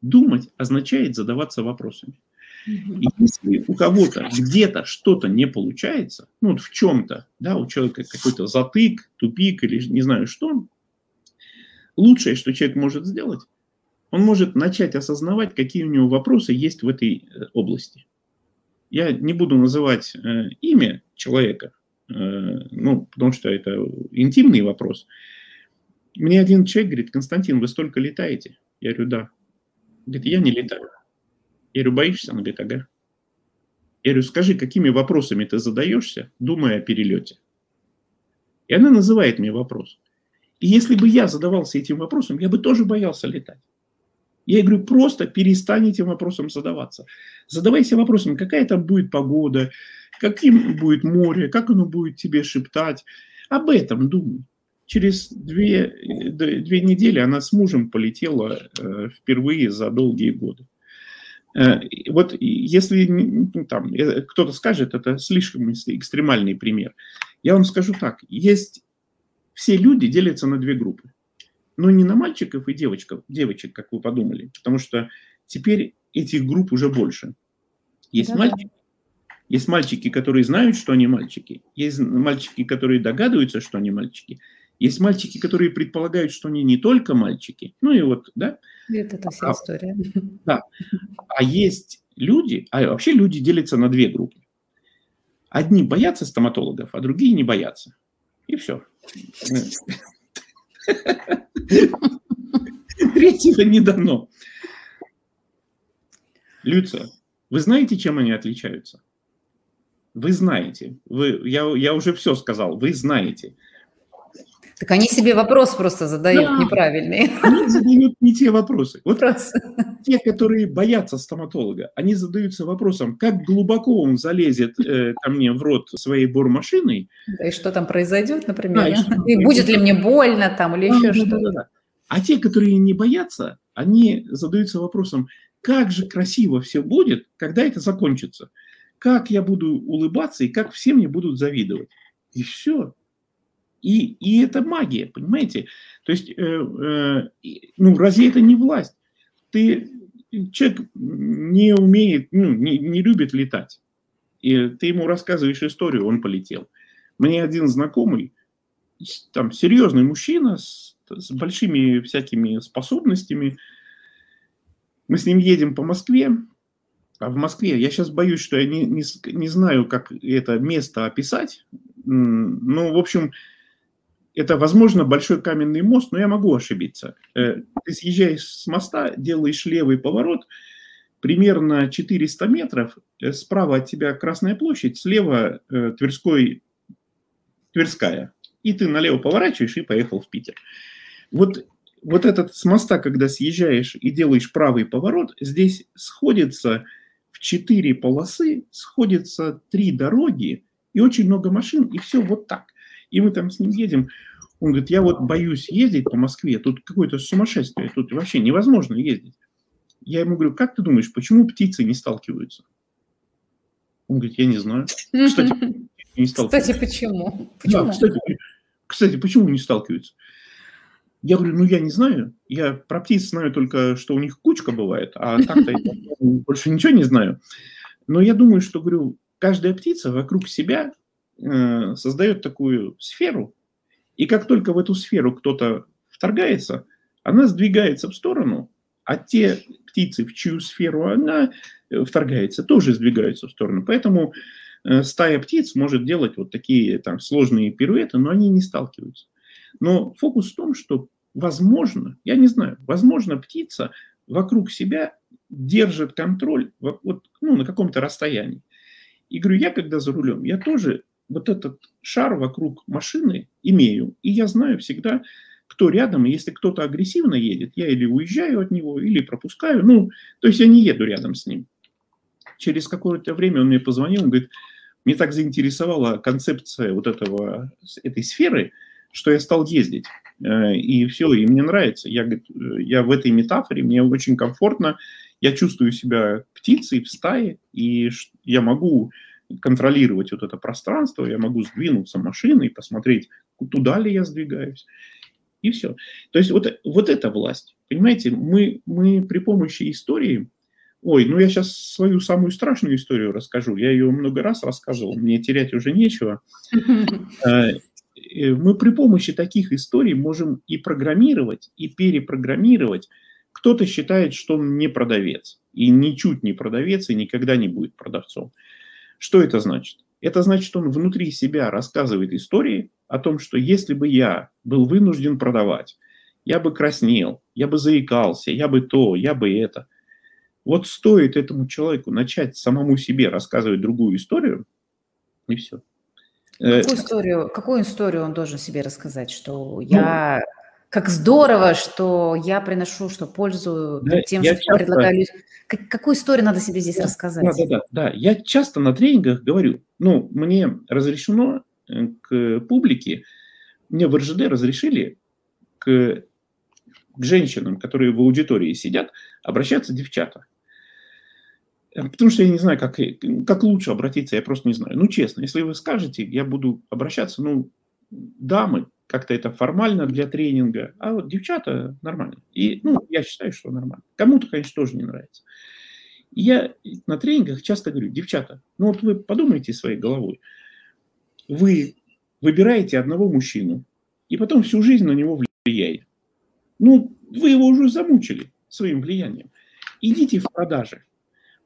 Думать означает задаваться вопросами. И если у кого-то где-то что-то не получается, ну вот в чем-то, да, у человека какой-то затык, тупик или не знаю что, лучшее, что человек может сделать, он может начать осознавать, какие у него вопросы есть в этой э, области. Я не буду называть э, имя человека, э, ну, потому что это интимный вопрос. Мне один человек говорит, Константин, вы столько летаете? Я говорю, да. Говорит, я не летаю. Я говорю, боишься? Он говорит, ага. Я говорю, скажи, какими вопросами ты задаешься, думая о перелете? И она называет мне вопрос. И если бы я задавался этим вопросом, я бы тоже боялся летать. Я говорю, просто перестань этим вопросом задаваться. Задавайся вопросом, какая там будет погода, каким будет море, как оно будет тебе шептать. Об этом думай. Через две, две недели она с мужем полетела э, впервые за долгие годы. Э, вот если ну, там, э, кто-то скажет, это слишком экстремальный пример, я вам скажу так. Есть все люди делятся на две группы. Но не на мальчиков и девочек, девочек, как вы подумали, потому что теперь этих групп уже больше. Есть да, мальчики, есть мальчики, которые знают, что они мальчики. Есть мальчики, которые догадываются, что они мальчики. Есть мальчики, которые предполагают, что они не только мальчики. Ну и вот, да. Это, это вся а, история. Да. А есть люди, а вообще люди делятся на две группы. Одни боятся стоматологов, а другие не боятся. И все. Третьего не дано. Люция, вы знаете, чем они отличаются? Вы знаете. Вы, я, я уже все сказал. Вы знаете. Так они себе вопрос просто задают да. неправильный. Они задают не те вопросы. Вот Просто. те, которые боятся стоматолога, они задаются вопросом, как глубоко он залезет э, ко мне в рот своей бормашиной. Да, и что там произойдет, например. Да, и, и будет ли мне больно там или да, еще да, что-то. Да, да. А те, которые не боятся, они задаются вопросом, как же красиво все будет, когда это закончится. Как я буду улыбаться и как все мне будут завидовать. И все. И, и это магия, понимаете? То есть, э, э, ну, разве это не власть? Ты, человек не умеет, ну, не, не любит летать. И ты ему рассказываешь историю, он полетел. Мне один знакомый, там, серьезный мужчина с, с большими всякими способностями, мы с ним едем по Москве, а в Москве, я сейчас боюсь, что я не, не, не знаю, как это место описать. Ну, в общем, это, возможно, большой каменный мост, но я могу ошибиться. Э, ты съезжаешь с моста, делаешь левый поворот, примерно 400 метров, э, справа от тебя Красная площадь, слева э, Тверской, Тверская. И ты налево поворачиваешь и поехал в Питер. Вот, вот этот с моста, когда съезжаешь и делаешь правый поворот, здесь сходится в четыре полосы, сходятся три дороги и очень много машин, и все вот так – и мы там с ним едем. Он говорит, я вот боюсь ездить по Москве, тут какое-то сумасшествие, тут вообще невозможно ездить. Я ему говорю, как ты думаешь, почему птицы не сталкиваются? Он говорит, я не знаю. Кстати, не сталкиваются. Кстати, почему? почему? Да, кстати, кстати, почему не сталкиваются? Я говорю, ну я не знаю. Я про птиц знаю только, что у них кучка бывает, а так-то я больше ничего не знаю. Но я думаю, что, говорю, каждая птица вокруг себя Э, создает такую сферу, и как только в эту сферу кто-то вторгается, она сдвигается в сторону, а те птицы, в чью сферу она э, вторгается, тоже сдвигаются в сторону. Поэтому э, стая птиц может делать вот такие там сложные пируэты, но они не сталкиваются. Но фокус в том, что возможно, я не знаю, возможно, птица вокруг себя держит контроль вот, ну, на каком-то расстоянии. И говорю, я когда за рулем, я тоже вот этот шар вокруг машины имею, и я знаю всегда, кто рядом, и если кто-то агрессивно едет, я или уезжаю от него, или пропускаю, ну, то есть я не еду рядом с ним. Через какое-то время он мне позвонил, он говорит, мне так заинтересовала концепция вот этого, этой сферы, что я стал ездить. Э, и все, и мне нравится. Я, говорит, я в этой метафоре, мне очень комфортно, я чувствую себя птицей в стае, и я могу контролировать вот это пространство, я могу сдвинуться машиной, посмотреть, туда ли я сдвигаюсь, и все. То есть вот, вот эта власть, понимаете, мы, мы при помощи истории, ой, ну я сейчас свою самую страшную историю расскажу, я ее много раз рассказывал, мне терять уже нечего. Э, э, мы при помощи таких историй можем и программировать, и перепрограммировать. Кто-то считает, что он не продавец, и ничуть не продавец, и никогда не будет продавцом. Что это значит? Это значит, что он внутри себя рассказывает истории о том, что если бы я был вынужден продавать, я бы краснел, я бы заикался, я бы то, я бы это. Вот стоит этому человеку начать самому себе рассказывать другую историю, и все. Э, какую историю, какую историю он должен себе рассказать, что я ну, как здорово, что я приношу что пользу да, тем, что часто... предлагаю Как, какую историю надо себе здесь да, рассказать? Да, да, да, да. Я часто на тренингах говорю, ну, мне разрешено э, к публике, мне в РЖД разрешили к, к женщинам, которые в аудитории сидят, обращаться девчата. Э, потому что я не знаю, как, как лучше обратиться, я просто не знаю. Ну, честно, если вы скажете, я буду обращаться, ну, дамы, как-то это формально для тренинга, а вот девчата нормально. И, ну, я считаю, что нормально. Кому-то, конечно, тоже не нравится. И я на тренингах часто говорю, девчата, ну вот вы подумайте своей головой. Вы выбираете одного мужчину, и потом всю жизнь на него влияете. Ну, вы его уже замучили. своим влиянием. Идите в продажи.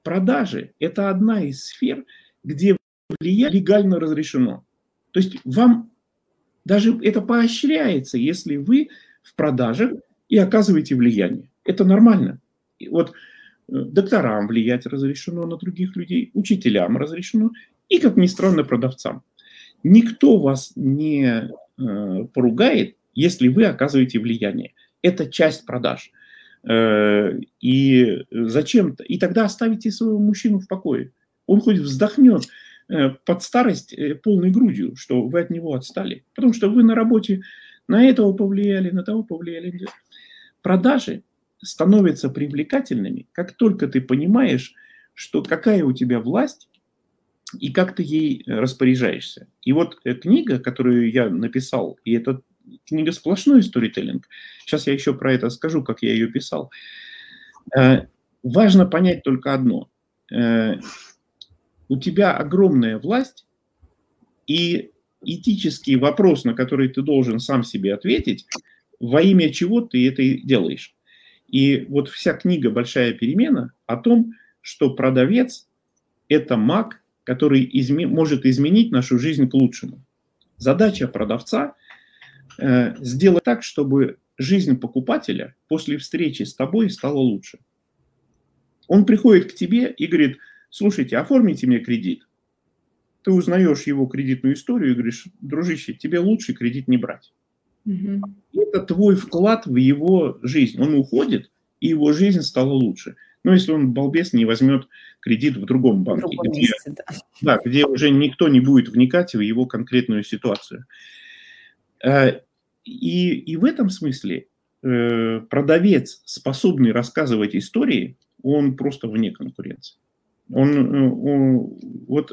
Продажи – это одна из сфер, где влияние легально разрешено. То есть вам даже это поощряется, если вы в продажах и оказываете влияние. Это нормально. И вот э, докторам влиять разрешено на других людей, учителям разрешено и, как ни странно, продавцам. Никто вас не э, поругает, если вы оказываете влияние. Это часть продаж. Э, и зачем-то. И тогда оставите своего мужчину в покое. Он хоть вздохнет под старость э, полной грудью, что вы от него отстали. Потому что вы на работе на этого повлияли, на того повлияли. Продажи становятся привлекательными, как только ты понимаешь, что какая у тебя власть и как ты ей распоряжаешься. И вот книга, которую я написал, и это книга сплошной сторителлинг. Сейчас я еще про это скажу, как я ее писал. Э, важно понять только одно. У тебя огромная власть, и этический вопрос, на который ты должен сам себе ответить, во имя чего ты это делаешь. И вот вся книга «Большая перемена» о том, что продавец – это маг, который изме- может изменить нашу жизнь к лучшему. Задача продавца Э, сделать так, чтобы жизнь покупателя после встречи с тобой стала лучше. Он приходит к тебе и говорит, слушайте, оформите мне кредит. Ты узнаешь его кредитную историю и говоришь, дружище, тебе лучше кредит не брать. Угу. Это твой вклад в его жизнь. Он уходит, и его жизнь стала лучше. Но если он, балбес, не возьмет кредит в другом банке, в другом где, месте, да. Да, где уже никто не будет вникать в его конкретную ситуацию. Э, и, и в этом смысле э, продавец, способный рассказывать истории, он просто вне конкуренции. Он, э, он вот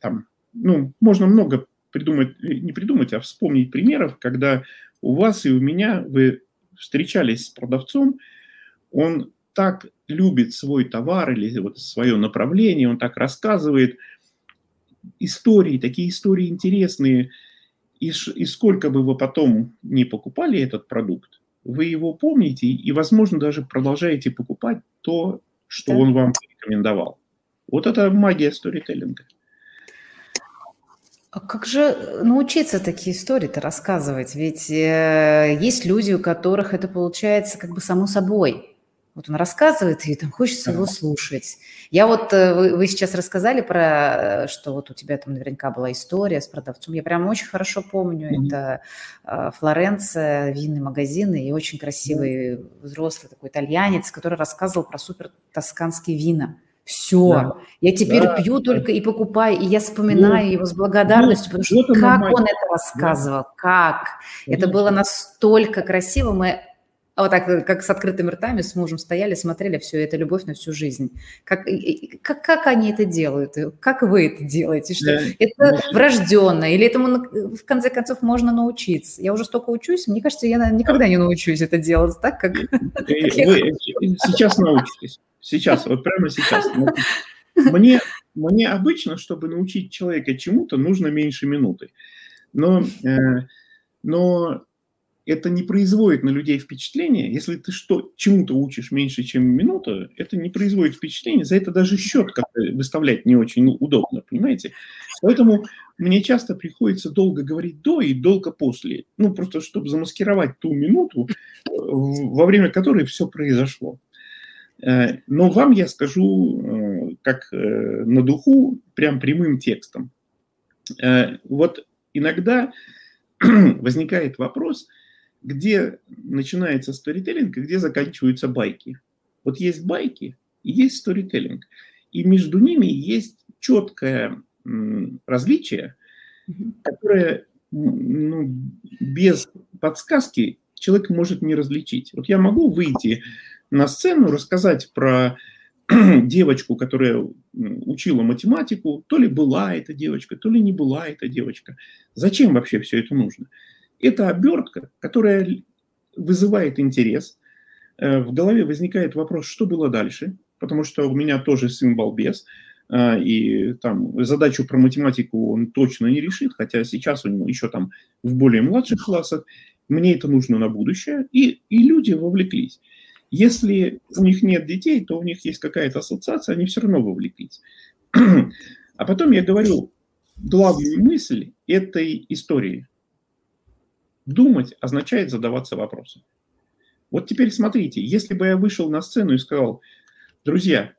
там, ну, можно много придумать, не придумать, а вспомнить примеров, когда у вас и у меня вы встречались с продавцом, он так любит свой товар или вот свое направление, он так рассказывает истории, такие истории интересные, и, и сколько бы вы потом не покупали этот продукт, вы его помните и, возможно, даже продолжаете покупать то, что да. он вам рекомендовал. Вот это магия сторителлинга. А как же научиться такие истории-то рассказывать? Ведь э, есть люди, у которых это получается как бы само собой. Вот он рассказывает, и там хочется его слушать. Я вот, э, вы, вы сейчас рассказали про, э, что вот у тебя там наверняка была история с продавцом. Я прям очень хорошо помню. Mm-hmm. Это э, Флоренция, винный магазин, и очень красивый mm-hmm. взрослый такой итальянец, который рассказывал про супер тосканские вина. Все. Да. Я теперь да, пью да. только и покупаю, и я вспоминаю ну, его с благодарностью, ну, потому что как он это рассказывал, да. как. Конечно. Это было настолько красиво. Мы а вот так, э, как с открытыми ртами с мужем стояли, смотрели все это любовь на всю жизнь. Как, как, как они это делают? Как вы это делаете? Что да. это да. врожденно? Или этому в конце концов можно научиться? Я уже столько учусь, мне кажется, я никогда не научусь это делать так, как... Вы сейчас научитесь. Сейчас, вот прямо сейчас. Мне, мне обычно, чтобы научить человека чему-то, нужно меньше минуты. Но, э, но это не производит на людей впечатление. Если ты что, чему-то учишь меньше, чем минуту, это не производит впечатление. За это даже счет выставлять не очень удобно, понимаете? Поэтому мне часто приходится долго говорить до и долго после. Ну, просто чтобы замаскировать ту минуту, во время которой все произошло. Э, но вам я скажу, э, как э, на духу, прям прямым текстом. Вот иногда возникает вопрос – где начинается сторителлинг и где заканчиваются байки. Вот есть байки и есть сторителлинг. И между ними есть четкое различие, которое ну, без подсказки человек может не различить. Вот я могу выйти на сцену, рассказать про девочку, которая учила математику, то ли была эта девочка, то ли не была эта девочка. Зачем вообще все это нужно? Это обертка, которая вызывает интерес. Э, в голове возникает вопрос, что было дальше, потому что у меня тоже сын балбес, э, и там задачу про математику он точно не решит, хотя сейчас он еще там в более младших классах. Мне это нужно на будущее, и, и люди вовлеклись. Если у них нет детей, то у них есть какая-то ассоциация, они все равно вовлеклись. А потом я говорю главную мысль этой истории. Думать означает задаваться вопросом. Вот теперь смотрите, если бы я вышел на сцену и сказал, друзья,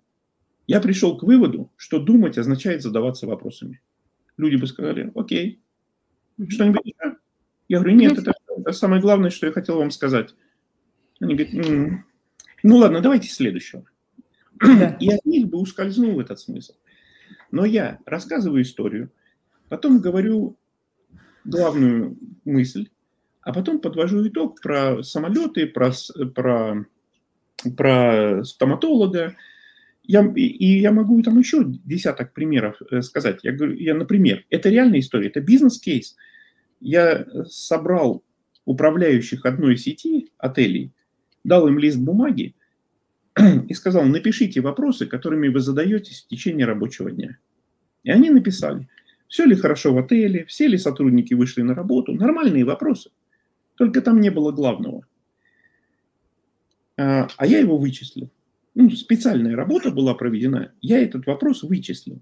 я пришел к выводу, что думать означает задаваться вопросами. Люди бы сказали, окей, что-нибудь еще? Я говорю, нет, это, это самое главное, что я хотел вам сказать. Они говорят, м-м, ну ладно, давайте следующего. Да. И от них бы ускользнул этот смысл. Но я рассказываю историю, потом говорю главную мысль, а потом подвожу итог про самолеты, про, про, про стоматолога. Я, и я могу там еще десяток примеров э, сказать. Я говорю, я, например, это реальная история, это бизнес-кейс. Я собрал управляющих одной сети отелей, дал им лист бумаги, и сказал, напишите вопросы, которыми вы задаетесь в течение рабочего дня. И они написали, все ли хорошо в отеле, все ли сотрудники вышли на работу, нормальные вопросы. Только там не было главного. А, а я его вычислил. Ну, специальная работа была проведена, я этот вопрос вычислил.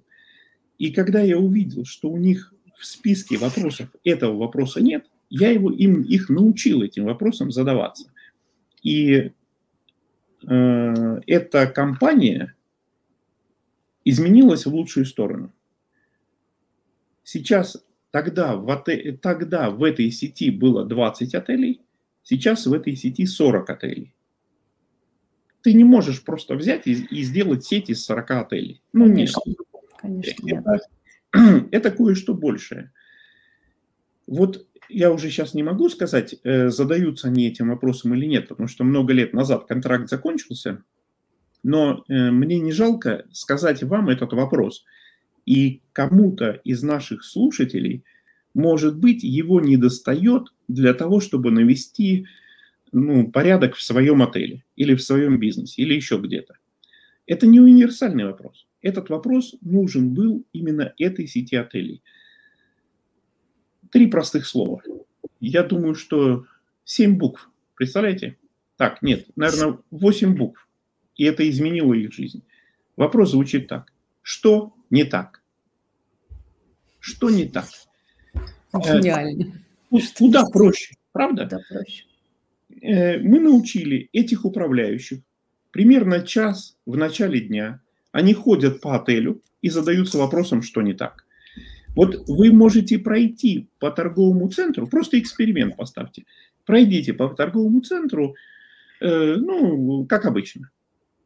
И когда я увидел, что у них в списке вопросов этого вопроса нет, я его, им, их научил этим вопросам задаваться. И Э, эта компания изменилась в лучшую сторону. Сейчас, тогда в, отель, тогда в этой сети было 20 отелей, сейчас в этой сети 40 отелей. Ты не можешь просто взять и, и сделать сеть из 40 отелей. Ну, конечно. нет. Конечно, это, это кое-что большее. Вот я уже сейчас не могу сказать, э, задаются они этим вопросом или нет, потому что много лет назад контракт закончился, но э, мне не жалко сказать вам этот вопрос. И кому-то из наших слушателей, может быть, его не достает для того, чтобы навести ну, порядок в своем отеле или в своем бизнесе или еще где-то. Это не универсальный вопрос. Этот вопрос нужен был именно этой сети отелей – Три простых слова. Я думаю, что семь букв. Представляете? Так, нет, наверное, восемь букв. И это изменило их жизнь. Вопрос звучит так. Что не так? Что не так? Гениально. Э, куда проще, правда? Да, проще. Э, мы научили этих управляющих примерно час в начале дня. Они ходят по отелю и задаются вопросом, что не так. Вот вы можете пройти по торговому центру, просто эксперимент поставьте. Пройдите по торговому центру, э, ну, как обычно.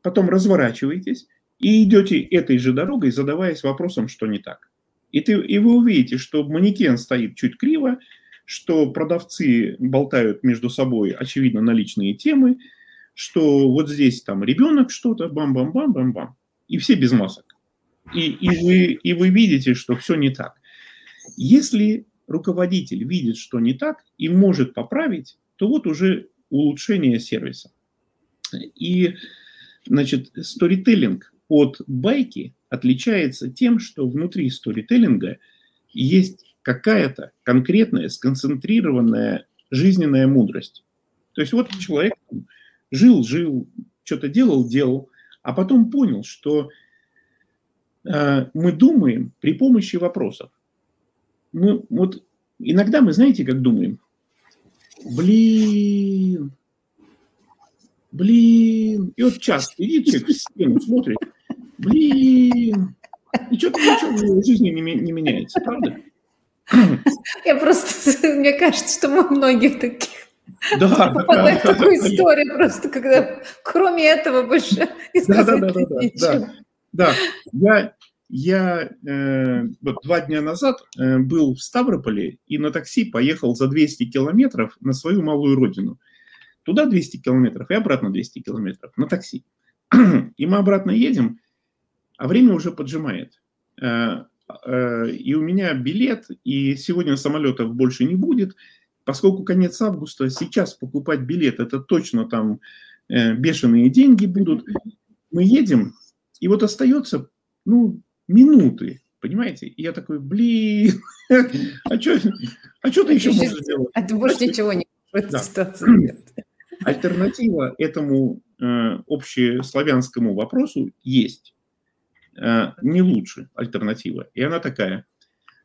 Потом разворачиваетесь и идете этой же дорогой, задаваясь вопросом, что не так. И, ты, и вы увидите, что манекен стоит чуть криво, что продавцы болтают между собой, очевидно, на личные темы, что вот здесь там ребенок что-то, бам-бам-бам-бам-бам, и все без масок. И, и, вы, и вы видите, что все не так. Если руководитель видит, что не так, и может поправить, то вот уже улучшение сервиса. И, значит, сторителлинг от байки отличается тем, что внутри сторителлинга есть какая-то конкретная, сконцентрированная жизненная мудрость. То есть вот человек жил, жил, что-то делал, делал, а потом понял, что Э, мы думаем при помощи вопросов. Мы, вот иногда мы, знаете, как думаем? Блин, блин. И вот час сидит человек в стену. Блин. И что-то ничего в жизни не, не меняется, правда? Я просто, мне кажется, что мы многих таких да, попадают да, в такую да, историю да, просто, когда кроме этого больше да, да, да, да, да, да, я, я э, вот два дня назад э, был в Ставрополе и на такси поехал за 200 километров на свою малую родину. Туда 200 километров и обратно 200 километров на такси. И мы обратно едем, а время уже поджимает. Э, э, и у меня билет, и сегодня самолетов больше не будет, поскольку конец августа, сейчас покупать билет, это точно там э, бешеные деньги будут. Мы едем, и вот остается, ну, минуты, понимаете? И я такой, блин, а что а что ты еще можешь сделать? А ты больше ничего не ситуации Альтернатива этому, общеславянскому вопросу есть не лучше альтернатива. И она такая,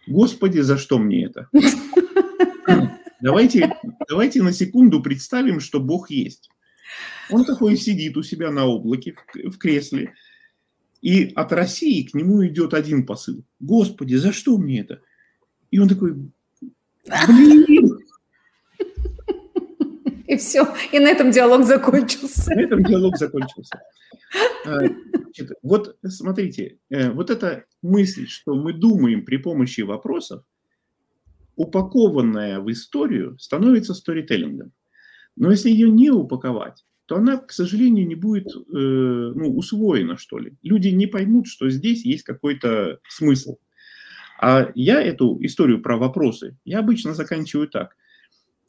Господи, за что мне это? Давайте, давайте на секунду представим, что Бог есть. Он такой сидит у себя на облаке в кресле, и от России к нему идет один посыл. Господи, за что мне это? И он такой, блин, и все. И на этом диалог закончился. На этом диалог закончился. А, вот смотрите, э, вот эта мысль, что мы думаем при помощи вопросов, упакованная в историю, становится сторителлингом. Но если ее не упаковать, то она, к сожалению, не будет э, ну, усвоена, что ли. Люди не поймут, что здесь есть какой-то смысл. А я эту историю про вопросы, я обычно заканчиваю так –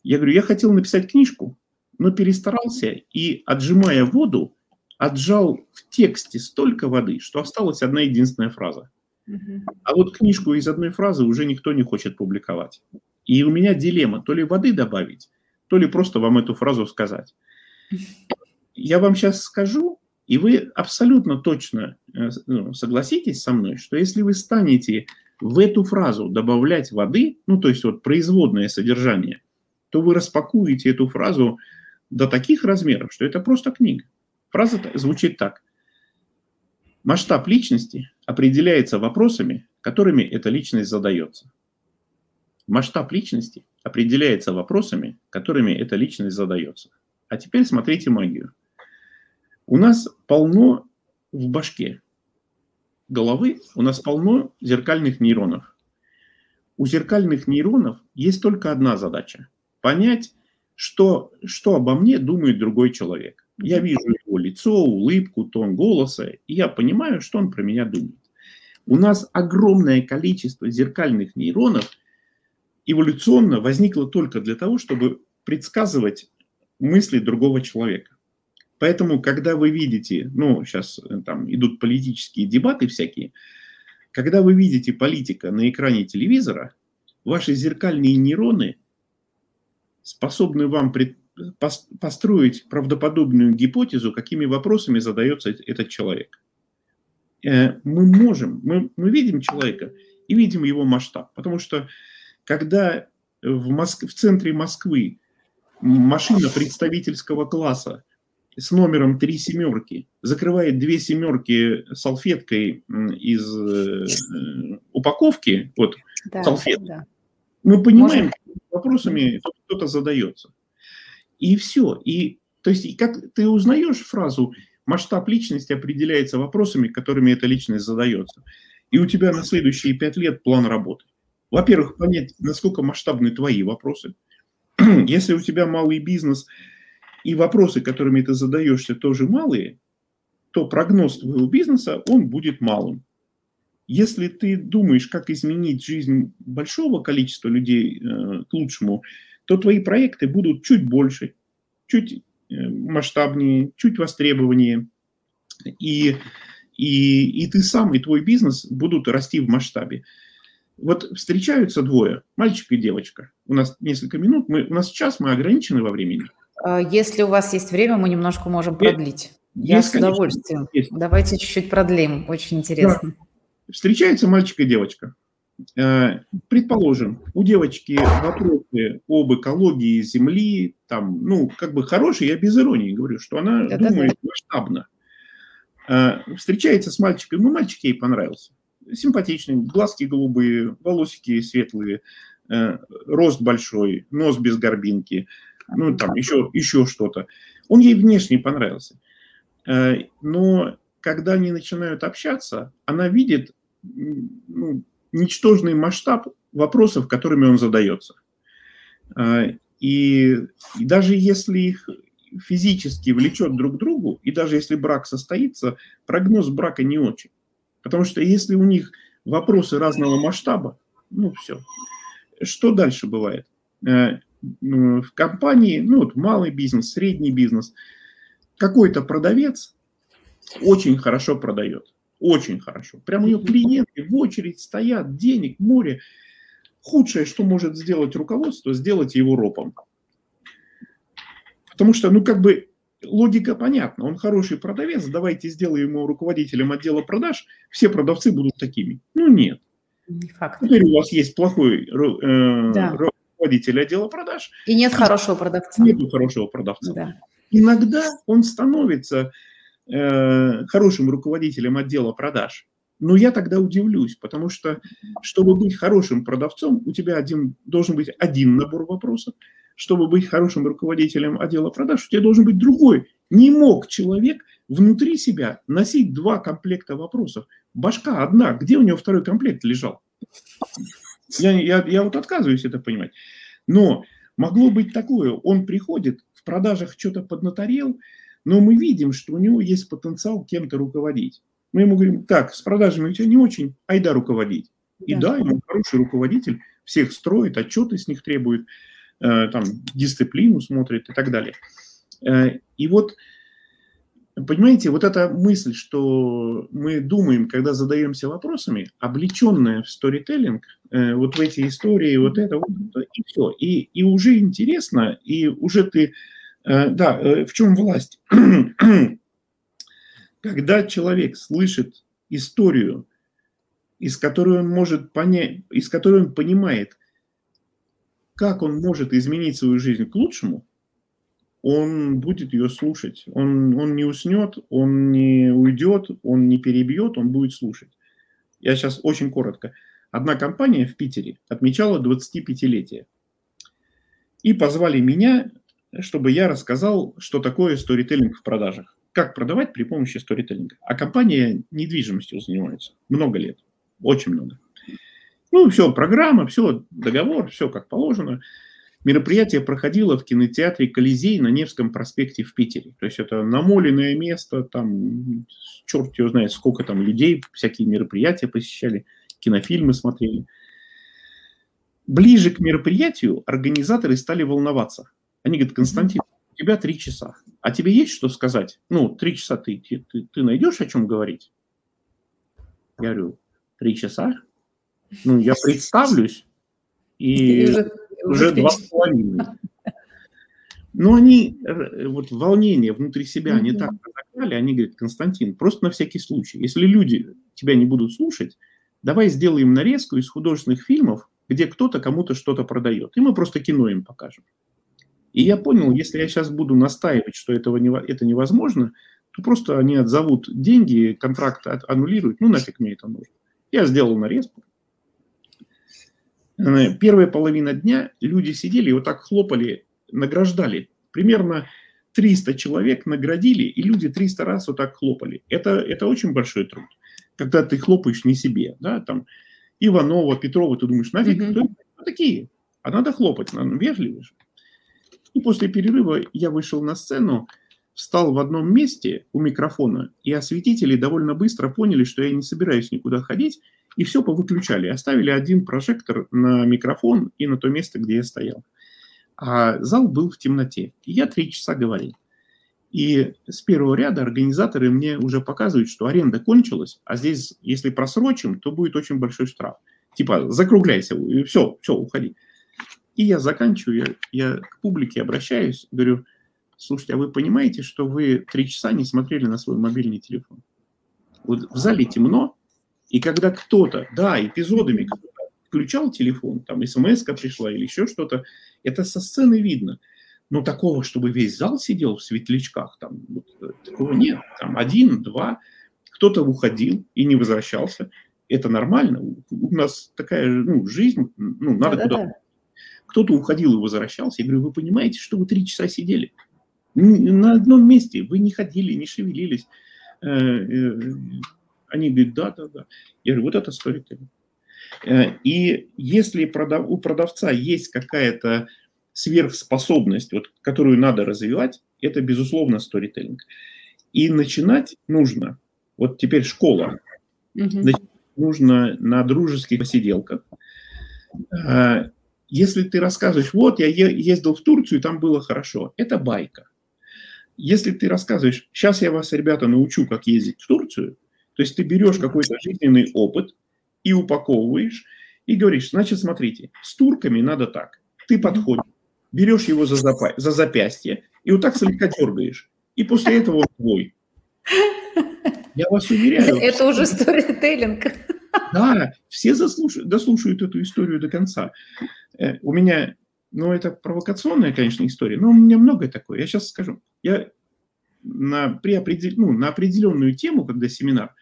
я говорю, я хотел написать книжку, но перестарался и, отжимая воду, отжал в тексте столько воды, что осталась одна единственная фраза. А вот книжку из одной фразы уже никто не хочет публиковать. И у меня дилемма, то ли воды добавить, то ли просто вам эту фразу сказать. Я вам сейчас скажу, и вы абсолютно точно э, ну, согласитесь со мной, что если вы станете в эту фразу добавлять воды, ну то есть вот производное содержание, то вы распакуете эту фразу до таких размеров, что это просто книга. Фраза звучит так. Масштаб личности определяется вопросами, которыми эта личность задается. Масштаб личности определяется вопросами, которыми эта личность задается. А теперь смотрите магию. У нас полно в башке головы, у нас полно зеркальных нейронов. У зеркальных нейронов есть только одна задача – понять, что, что обо мне думает другой человек. Я вижу его лицо, улыбку, тон голоса, и я понимаю, что он про меня думает. У нас огромное количество зеркальных нейронов эволюционно возникло только для того, чтобы предсказывать мысли другого человека. Поэтому, когда вы видите, ну, сейчас э, там идут политические дебаты всякие, когда вы видите политика на экране телевизора, ваши зеркальные нейроны – способны вам пред, построить правдоподобную гипотезу, какими вопросами задается этот человек. Э, мы можем, мы, мы видим человека и видим его масштаб, потому что когда в, Моск... в центре Москвы машина представительского класса с номером три семерки закрывает две семерки салфеткой из э, упаковки, вот да, салфетки, да. мы понимаем, Можно вопросами кто-то задается. И все. И, то есть, как ты узнаешь фразу «масштаб личности определяется вопросами, которыми эта личность задается», и у тебя на следующие пять лет план работы. Во-первых, понять, насколько масштабны твои вопросы. Если у тебя малый бизнес и вопросы, которыми ты задаешься, тоже малые, то прогноз твоего бизнеса, он будет малым. Если ты думаешь, как изменить жизнь большого количества людей э, к лучшему, то твои проекты будут чуть больше, чуть э, масштабнее, чуть востребованнее. И, и, и ты сам, и твой бизнес будут расти в масштабе. Вот встречаются двое, мальчик и девочка. У нас несколько минут, мы, у нас час, мы ограничены во времени. А если у вас есть время, мы немножко можем продлить. Есть, Я с удовольствием. Есть. Давайте чуть-чуть продлим, очень интересно. Да. Встречается мальчик и девочка. Э, предположим, у девочки вопросы об экологии Земли, там, ну, как бы хорошие, я без иронии говорю, что она да, думает да, масштабно. Э, встречается с мальчиком, ну, мальчик ей понравился. Симпатичный, глазки голубые, волосики светлые, э, рост большой, нос без горбинки, ну, там еще, еще что-то. Он ей внешне понравился. Но когда они начинают общаться, она видит ну, ничтожный масштаб вопросов, которыми он задается. А, и, и даже если их физически влечет друг к другу, и даже если брак состоится, прогноз брака не очень. Потому что если у них вопросы разного масштаба, ну все. Что дальше бывает? А, в компании, ну вот малый бизнес, средний бизнес, какой-то продавец очень хорошо продает. Очень хорошо. Прям у нее клиенты в очередь стоят, денег, море. Худшее, что может сделать руководство, сделать его ропом. Потому что, ну, как бы логика понятна. Он хороший продавец, давайте сделаем его руководителем отдела продаж, все продавцы будут такими. Ну, нет. Не факт. Теперь у вас есть плохой э, да. руководитель отдела продаж. И нет хорошего продавца. Нет хорошего продавца. Да. Иногда он становится э, хорошим руководителем отдела продаж. Но я тогда удивлюсь, потому что, чтобы быть хорошим продавцом, у тебя один, должен быть один набор вопросов. Чтобы быть хорошим руководителем отдела продаж, у тебя должен быть другой. Не мог человек внутри себя носить два комплекта вопросов. Башка одна, где у него второй комплект лежал? Я, я, я вот отказываюсь это понимать. Но могло быть такое, он приходит, в продажах что-то поднаторел, но мы видим, что у него есть потенциал кем-то руководить. Мы ему говорим, так, с продажами у тебя не очень, айда руководить. И да, ему хороший руководитель, всех строит, отчеты с них требует, э, там, дисциплину смотрит и так далее. Э, и вот, понимаете, вот эта мысль, что мы думаем, когда задаемся вопросами, облеченная в сторителлинг, э, вот в эти истории, вот это, вот, и все. И, и уже интересно, и уже ты, да, э, в чем власть? Когда человек слышит историю, из которой он может понять, из которой он понимает, как он может изменить свою жизнь к лучшему, он будет ее слушать. Он, он не уснет, он не уйдет, он не перебьет, он будет слушать. Я сейчас очень коротко. Одна компания в Питере отмечала 25-летие. И позвали меня, чтобы я рассказал, что такое сторителлинг в продажах как продавать при помощи сторителлинга. А компания недвижимостью занимается много лет, очень много. Ну, все, программа, все, договор, все как положено. Мероприятие проходило в кинотеатре «Колизей» на Невском проспекте в Питере. То есть это намоленное место, там черт его знает, сколько там людей, всякие мероприятия посещали, кинофильмы смотрели. Ближе к мероприятию организаторы стали волноваться. Они говорят, Константин, тебя три часа. А тебе есть что сказать? Ну, три часа ты, ты, ты, ты найдешь о чем говорить? Я говорю, три часа? Ну, я представлюсь, и, уже, уже два с половиной. Но они, э, вот волнение внутри себя, они так разогнали, они говорят, Константин, просто на всякий случай, если люди тебя не будут слушать, давай сделаем нарезку из художественных фильмов, где кто-то кому-то что-то продает, и мы просто кино им покажем. И я понял, если я сейчас буду настаивать, что этого не, это невозможно, то просто они отзовут деньги, контракт аннулируют, ну нафиг мне это нужно. Я сделал нарезку. Э, первая половина дня люди сидели и вот так хлопали, награждали. Примерно 300 человек наградили, и люди 300 раз вот так хлопали. Это, это очень большой труд. Когда ты хлопаешь не себе, да, там, Иванова, Петрова, ты думаешь, нафиг, mm-hmm. кто такие? А надо хлопать, надо вежливо же. И после перерыва я вышел на сцену, встал в одном месте у микрофона, и осветители довольно быстро поняли, что я не собираюсь никуда ходить, и все повыключали. Оставили один прожектор на микрофон и на то место, где я стоял. А зал был в темноте. И я три часа говорил. И с первого ряда организаторы мне уже показывают, что аренда кончилась, а здесь, если просрочим, то будет очень большой штраф. Типа, закругляйся, все, все, уходи. И я заканчиваю, я, я к публике обращаюсь, говорю, слушайте, а вы понимаете, что вы три часа не смотрели на свой мобильный телефон? Вот в зале темно, и когда кто-то, да, эпизодами включал телефон, там смс пришла или еще что-то, это со сцены видно. Но такого, чтобы весь зал сидел в светлячках, там вот, такого нет. Там один, два, кто-то уходил и не возвращался. Это нормально. У нас такая ну, жизнь, ну, надо да, куда-то кто-то уходил и возвращался. Я говорю, вы понимаете, что вы три часа сидели? На одном месте. Вы не ходили, не шевелились. Э, э, они говорят, да, да, да. Я говорю, вот это сторителлинг. Э, и если у продавца есть какая-то сверхспособность, вот, которую надо развивать, это, безусловно, сторителлинг. И начинать нужно, вот теперь школа, угу. нужно на дружеских посиделках, если ты рассказываешь, вот я ездил в Турцию, там было хорошо, это байка. Если ты рассказываешь, сейчас я вас, ребята, научу, как ездить в Турцию, то есть ты берешь какой-то жизненный опыт и упаковываешь, и говоришь, значит, смотрите, с турками надо так. Ты подходишь, берешь его за, запа- за запястье и вот так слегка дергаешь. и после этого он твой. Я вас уверяю. Это уже сторителлинг. Да, все заслушают, дослушают эту историю до конца. Э, у меня, ну, это провокационная, конечно, история, но у меня многое такое. Я сейчас скажу. Я на, при определ, ну, на определенную тему, когда семинар,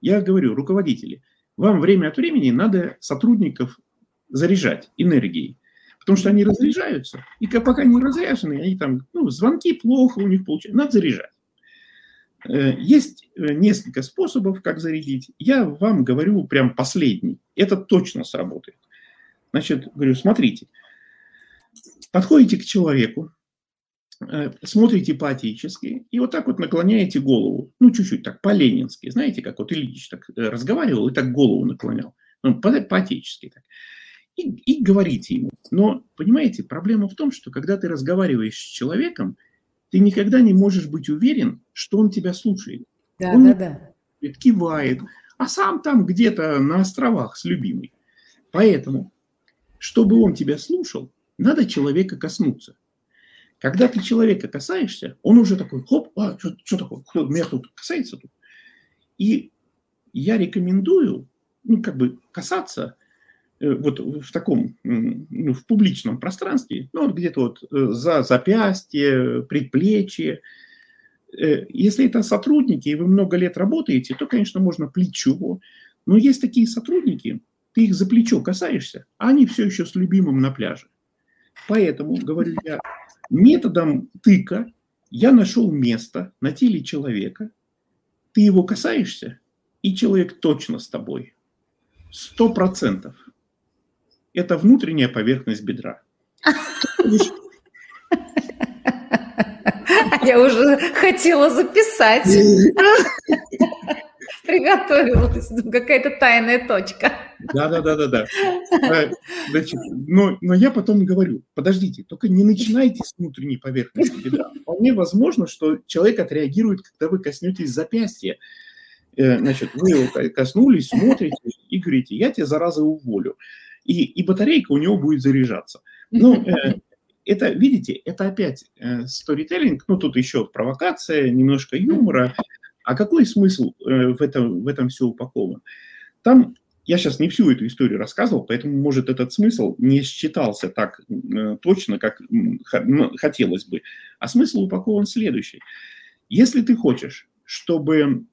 я говорю, руководители, вам время от времени надо сотрудников заряжать энергией. Потому что они разряжаются. И пока не разряжены, они там, ну, звонки плохо у них получаются. Надо заряжать. Э, есть э, несколько способов, как зарядить. Я вам говорю прям последний. Это точно сработает. Значит, говорю, смотрите. Подходите к человеку, э, смотрите по-отечески и вот так вот наклоняете голову. Ну, чуть-чуть так, по-ленински. Знаете, как вот Ильич так разговаривал и так голову наклонял. Ну, по-отечески так и, и говорите ему. Но, понимаете, проблема в том, что когда ты разговариваешь с человеком, ты никогда не можешь быть уверен, что он тебя слушает. Да, он да, да. кивает, а сам там где-то на островах с любимой. Поэтому, чтобы он тебя слушал, надо человека коснуться. Когда ты человека касаешься, он уже такой, хоп, а, что, что такое, кто меня тут касается тут? И я рекомендую, ну, как бы касаться вот в таком, ну, в публичном пространстве, ну, вот где-то вот э, за запястье, предплечье. Э, если это сотрудники, и вы много лет работаете, то, конечно, можно плечо. Но есть такие сотрудники, ты их за плечо касаешься, а они все еще с любимым на пляже. Поэтому, говорю я, методом тыка я нашел место на теле человека, ты его касаешься, и человек точно с тобой. Сто процентов это внутренняя поверхность бедра. Я уже хотела записать. Приготовилась. Какая-то тайная точка. Да, да, да, да, да. Значит, но, но я потом говорю, подождите, только не начинайте с внутренней поверхности бедра. Вполне возможно, что человек отреагирует, когда вы коснетесь запястья. Э, значит, вы его коснулись, смотрите и говорите, я тебя, зараза, уволю и, и батарейка у него будет заряжаться. Ну, э, это, видите, это опять э, сторителлинг, ну, тут еще провокация, немножко юмора. А какой смысл э, в, этом, в этом все упакован? Там я сейчас не всю эту историю рассказывал, поэтому, может, этот смысл не считался так э, точно, как ну, хотелось бы. А смысл упакован следующий. Если ты хочешь, чтобы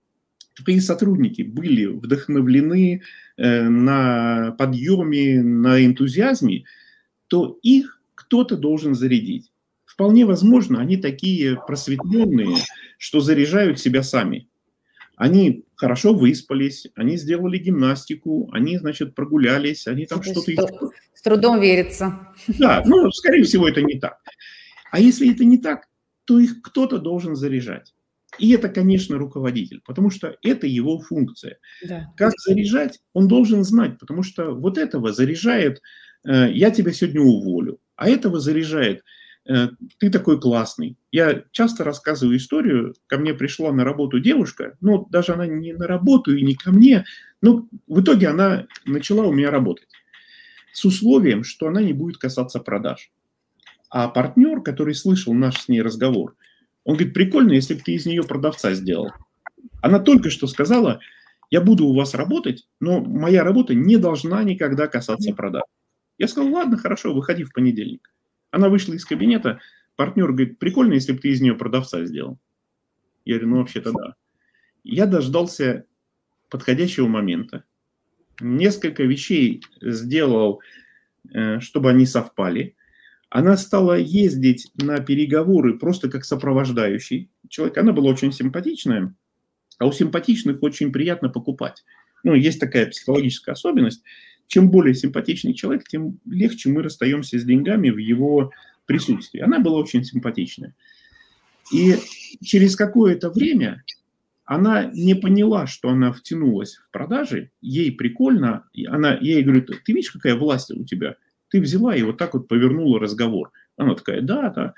твои сотрудники были вдохновлены э, на подъеме, на энтузиазме, то их кто-то должен зарядить. Вполне возможно, они такие просветленные, что заряжают себя сами. Они хорошо выспались, они сделали гимнастику, они, значит, прогулялись, они там что-то... С трудом верится. Да, ну, скорее всего, это не так. А если это не так, то их кто-то должен заряжать. И это, конечно, руководитель, потому что это его функция. Да. Как заряжать, он должен знать, потому что вот этого заряжает э, «я тебя сегодня уволю», а этого заряжает э, «ты такой классный». Я часто рассказываю историю, ко мне пришла на работу девушка, ну, даже она не на работу и не ко мне, но в итоге она начала у меня работать с условием, что она не будет касаться продаж. А партнер, который слышал наш с ней разговор, он говорит, прикольно, если бы ты из нее продавца сделал. Она только что сказала, я буду у вас работать, но моя работа не должна никогда касаться продаж. Я сказал, ладно, хорошо, выходи в понедельник. Она вышла из кабинета, партнер говорит, прикольно, если бы ты из нее продавца сделал. Я говорю, ну вообще-то да. Я дождался подходящего момента. Несколько вещей сделал, э, чтобы они совпали. Она стала ездить на переговоры просто как сопровождающий человек. Она была очень симпатичная, а у симпатичных очень приятно покупать. Ну, есть такая психологическая особенность. Чем более симпатичный человек, тем легче мы расстаемся с деньгами в его присутствии. Она была очень симпатичная. И через какое-то время она не поняла, что она втянулась в продажи, ей прикольно, она, я ей говорю, ты видишь, какая власть у тебя? Ты взяла и вот так вот повернула разговор. Она такая, да, да.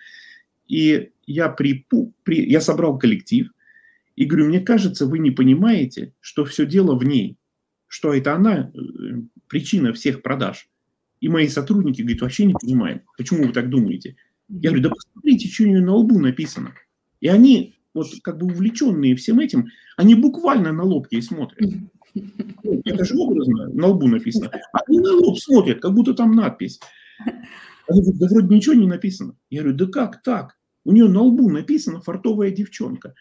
И я, при, при, я собрал коллектив и говорю, мне кажется, вы не понимаете, что все дело в ней, что это она э, причина всех продаж. И мои сотрудники говорят, вообще не понимаем, почему вы так думаете. Я говорю, да посмотрите, что у нее на лбу написано. И они вот как бы увлеченные всем этим, они буквально на лоб ей смотрят. Ну, это же образно, на лбу написано. Они на лоб смотрят, как будто там надпись. Они говорят, да вроде ничего не написано. Я говорю, да как так? У нее на лбу написано «фартовая девчонка».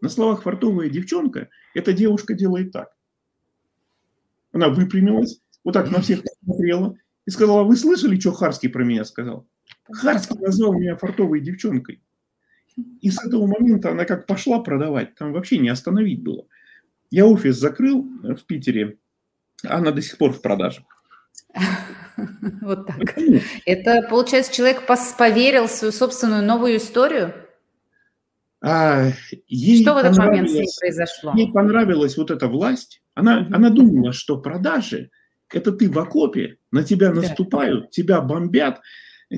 На словах «фартовая девчонка» эта девушка делает так. Она выпрямилась, вот так на всех посмотрела и сказала, вы слышали, что Харский про меня сказал? Харский назвал меня фартовой девчонкой. И с этого момента она как пошла продавать, там вообще не остановить было. Я офис закрыл в Питере, а она до сих пор в продаже. Вот так. Это, получается, человек поверил в свою собственную новую историю? А, ей Что в этот момент с ней произошло? Ей понравилась вот эта власть. Она, mm она думала, что продажи – это ты в окопе, на тебя наступают, да. тебя бомбят,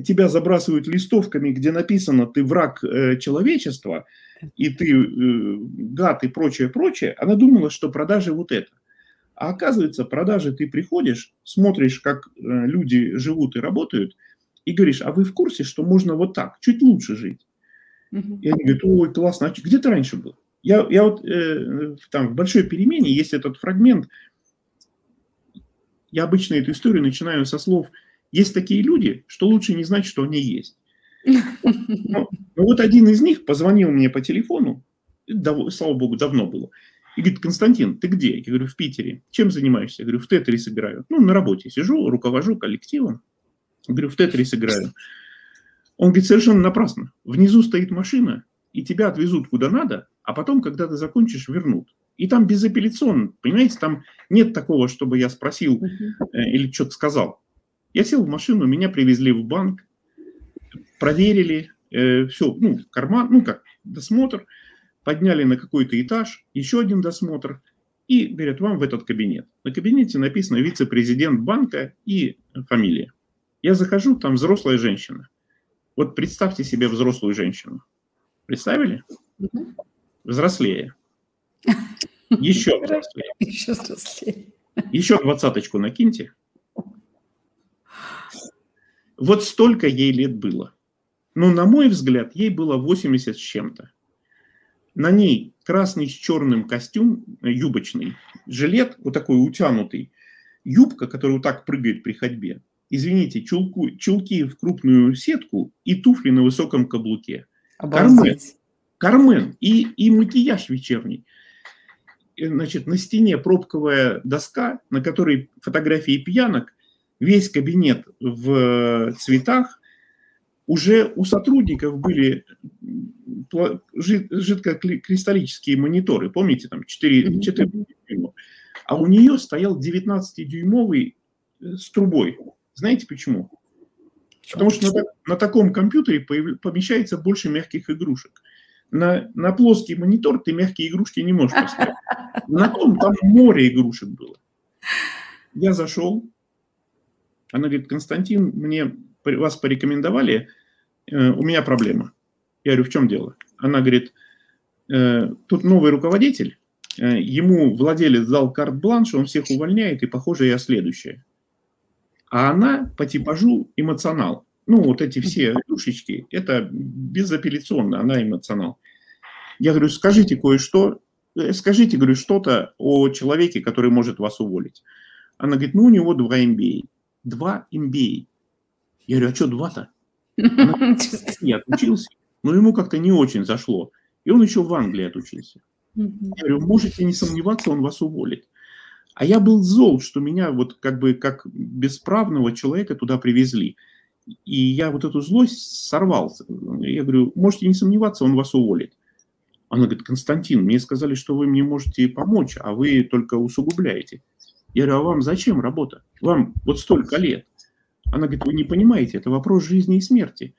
тебя забрасывают листовками, где написано «ты враг э, человечества», и ты э, гад и прочее, прочее. Она думала, что продажи вот это. А оказывается, продажи ты приходишь, смотришь, как э, люди живут и работают, и говоришь, а вы в курсе, что можно вот так, чуть лучше жить? И они говорят, ой, классно, а где ты раньше был? Я, я вот э, там в большой перемене есть этот фрагмент. Я обычно эту историю начинаю со слов «Есть такие люди, что лучше не знать, что они есть». Но, но вот один из них позвонил мне по телефону, дав, слава богу, давно было, и говорит, Константин, ты где? Я говорю, в Питере. Чем занимаешься? Я говорю, в Тетрис играю. Ну, на работе сижу, руковожу коллективом. Я говорю, в Тетрис играю. Он говорит, совершенно напрасно. Внизу стоит машина, и тебя отвезут куда надо, а потом, когда ты закончишь, вернут. И там безапелляционно, понимаете, там нет такого, чтобы я спросил э, или что-то сказал. Я сел в машину, меня привезли в банк, проверили, э, все, ну, карман, ну как, досмотр, подняли на какой-то этаж, еще один досмотр, и говорят, вам в этот кабинет. На кабинете написано вице-президент банка и фамилия. Я захожу, там взрослая женщина. Вот представьте себе взрослую женщину. Представили? Взрослее. Еще взрослее. Еще взрослее. Еще двадцаточку накиньте. Вот столько ей лет было. Но, на мой взгляд, ей было 80 с чем-то. На ней красный с черным костюм, э, юбочный, жилет вот такой утянутый, юбка, которая вот так прыгает при ходьбе, извините, чулку, чулки в крупную сетку и туфли на высоком каблуке. Кармен, Кармен и, и макияж вечерний. Э, значит, на стене пробковая доска, на которой фотографии пьянок, весь кабинет в цветах. Уже у сотрудников были жидкокристаллические мониторы, помните, там 4, 4 дюйма. А у нее стоял 19-дюймовый э, с трубой. Знаете почему? Потому что на, на таком компьютере помещается больше мягких игрушек. На, на плоский монитор ты мягкие игрушки не можешь поставить. На том там море игрушек было. Я зашел. Она говорит, Константин, мне вас порекомендовали, э, у меня проблема. Я говорю, в чем дело? Она говорит, э, тут новый руководитель, э, ему владелец дал карт-бланш, он всех увольняет, и, похоже, я следующая а она по типажу эмоционал. Ну, вот эти все душечки, это безапелляционно, она эмоционал. Я говорю, скажите кое-что, скажите, говорю, что-то о человеке, который может вас уволить. Она говорит, ну, у него два MBA. Два MBA. Я говорю, а что два-то? Я отучился, но ему как-то не очень зашло. И он еще в Англии отучился. Я говорю, можете не сомневаться, он вас уволит. А я был зол, что меня вот как бы как бесправного человека туда привезли. И я вот эту злость сорвал. Я говорю, можете не сомневаться, он вас уволит. Она говорит, Константин, мне сказали, что вы мне можете помочь, а вы только усугубляете. Я говорю, а вам зачем работа? Вам вот столько лет. Она говорит, вы не понимаете, это вопрос жизни и смерти.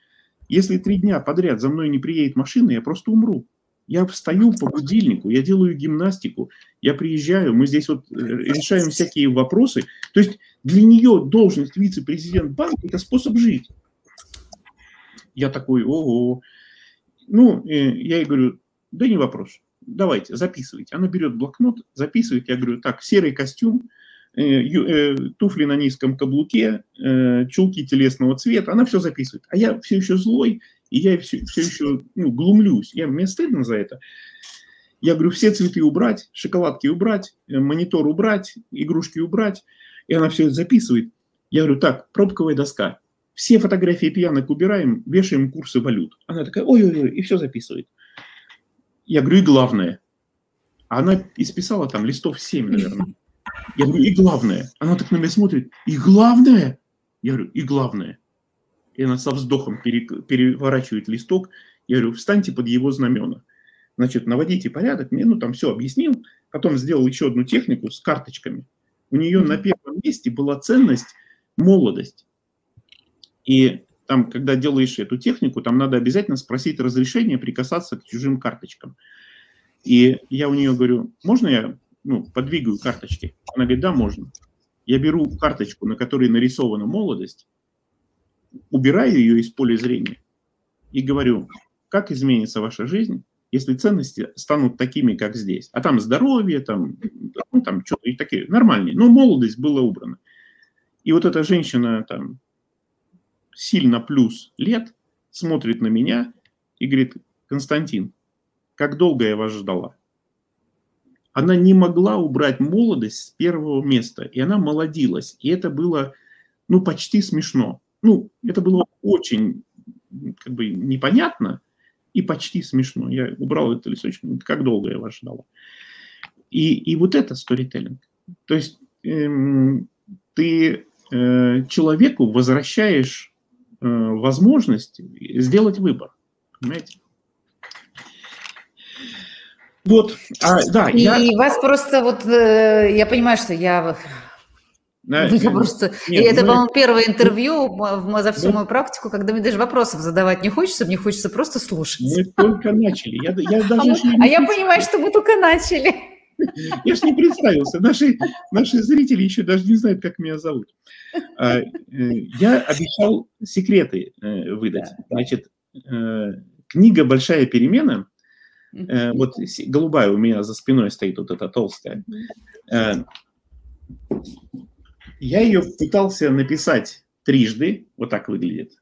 Если три дня подряд за мной не приедет машина, я просто умру. Я встаю по будильнику, я делаю гимнастику, я приезжаю, мы здесь вот э, решаем всякие вопросы. То есть для нее должность вице-президент банка – это способ жить. Я такой, ого. Ну, э, я ей говорю, да не вопрос, давайте, записывайте. Она берет блокнот, записывает. Я говорю, так, серый костюм, туфли на низком каблуке, чулки телесного цвета. Она все записывает. А я все еще злой, и я все, все еще ну, глумлюсь. Я, мне стыдно за это. Я говорю, все цветы убрать, шоколадки убрать, э, монитор убрать, игрушки убрать. И она все это записывает. Я говорю, так, пробковая доска. Все фотографии пьянок убираем, вешаем курсы валют. Она такая, ой-ой-ой, и все записывает. Я говорю, и главное. Она исписала там листов 7, наверное. Я говорю, и главное. Она так на меня смотрит, и главное? Я говорю, и главное. И она со вздохом переворачивает листок. Я говорю, встаньте под его знамена. Значит, наводите порядок. Мне, ну, там все объяснил. Потом сделал еще одну технику с карточками. У нее на первом месте была ценность молодость. И там, когда делаешь эту технику, там надо обязательно спросить разрешение прикасаться к чужим карточкам. И я у нее говорю, можно я ну, подвигаю карточки? Она говорит, да, можно. Я беру карточку, на которой нарисована молодость, убираю ее из поля зрения и говорю, как изменится ваша жизнь, если ценности станут такими, как здесь. А там здоровье, там, ну, там что-то и такие нормальные. Но молодость была убрана. И вот эта женщина там сильно плюс лет смотрит на меня и говорит, Константин, как долго я вас ждала? Она не могла убрать молодость с первого места, и она молодилась. И это было, ну, почти смешно. Ну, это было очень, как бы, непонятно и почти смешно. Я убрал этот листочек, как долго я вас ждала. И, и вот это сторителлинг. То есть эм, ты э, человеку возвращаешь э, возможность сделать выбор. Понимаете? Вот, а, да. И я... вас просто вот, э, я понимаю, что я да, я просто... Нет, это, мы... по-моему, первое интервью за всю да. мою практику, когда мне даже вопросов задавать не хочется, мне хочется просто слушать. Мы только начали. Я, я даже а, мы, а я понимаю, что мы только начали. Я же не представился. Наши, наши зрители еще даже не знают, как меня зовут. А, э, я обещал секреты э, выдать. Значит, книга «Большая перемена», вот голубая у меня за спиной стоит, вот эта толстая. Я ее пытался написать трижды, вот так выглядит.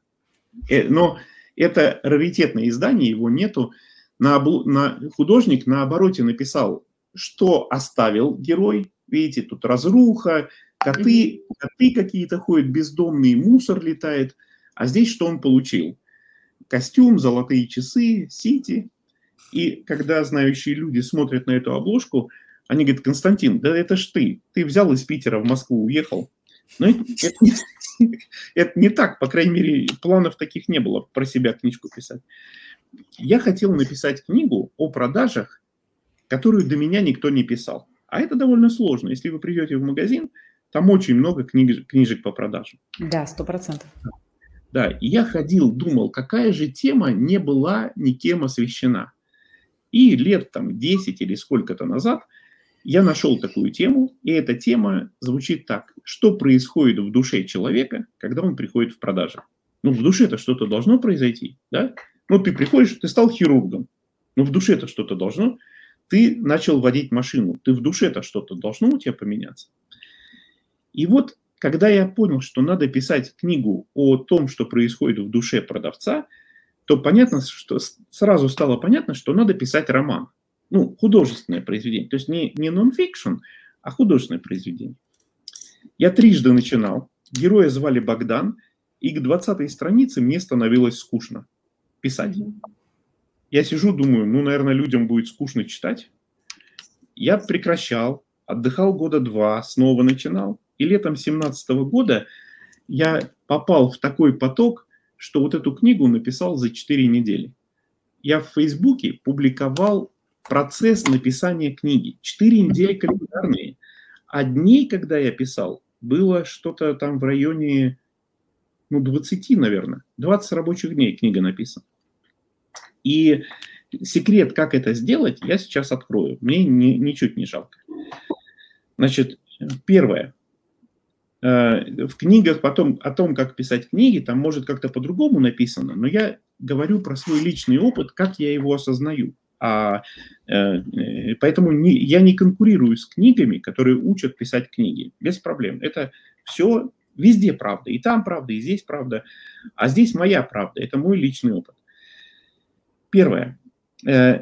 Но это раритетное издание, его нету. На, на, художник на обороте написал что оставил герой. Видите, тут разруха, коты, коты какие-то ходят бездомные, мусор летает. А здесь что он получил? Костюм, золотые часы, сити. И когда знающие люди смотрят на эту обложку, они говорят, Константин, да это ж ты. Ты взял из Питера в Москву, уехал. Но это, это, это не так, по крайней мере, планов таких не было про себя книжку писать. Я хотел написать книгу о продажах которую до меня никто не писал. А это довольно сложно. Если вы придете в магазин, там очень много книг, книжек по продажам. Да, сто процентов. Да, и я ходил, думал, какая же тема не была никем освещена. И лет там 10 или сколько-то назад я нашел такую тему, и эта тема звучит так. Что происходит в душе человека, когда он приходит в продажу? Ну, в душе-то что-то должно произойти, да? Ну, ты приходишь, ты стал хирургом. Ну, в душе-то что-то должно ты начал водить машину, ты в душе-то что-то должно у тебя поменяться. И вот, когда я понял, что надо писать книгу о том, что происходит в душе продавца, то понятно, что сразу стало понятно, что надо писать роман. Ну, художественное произведение. То есть не, не нон-фикшн, а художественное произведение. Я трижды начинал. Героя звали Богдан, и к 20 странице мне становилось скучно писать. Я сижу, думаю, ну, наверное, людям будет скучно читать. Я прекращал, отдыхал года два, снова начинал. И летом 17 года я попал в такой поток, что вот эту книгу написал за 4 недели. Я в Фейсбуке публиковал процесс написания книги. 4 недели календарные. А дней, когда я писал, было что-то там в районе ну, 20, наверное. 20 рабочих дней книга написана. И секрет, как это сделать, я сейчас открою. Мне ни, ничуть не жалко. Значит, первое. Э, в книгах потом о том, как писать книги, там может как-то по-другому написано, но я говорю про свой личный опыт, как я его осознаю. А, э, поэтому не, я не конкурирую с книгами, которые учат писать книги. Без проблем. Это все везде правда. И там правда, и здесь правда. А здесь моя правда. Это мой личный опыт. Первое. Э,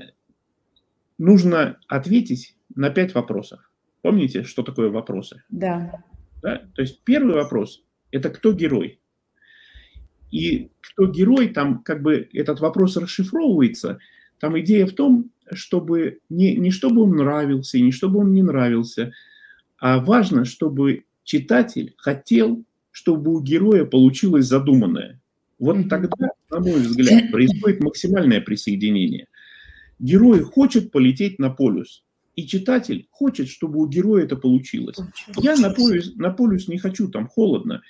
нужно ответить на пять вопросов. Помните, что такое вопросы? Да. Да? То есть первый вопрос – это кто герой? И кто герой, там как бы этот вопрос расшифровывается. Там идея в том, чтобы не, не чтобы он нравился, не чтобы он не нравился, а важно, чтобы читатель хотел, чтобы у героя получилось задуманное. Вот тогда, на мой взгляд, происходит максимальное присоединение. Герой хочет полететь на полюс, и читатель хочет, чтобы у героя это получилось. Я на полюс, на полюс не хочу, там холодно,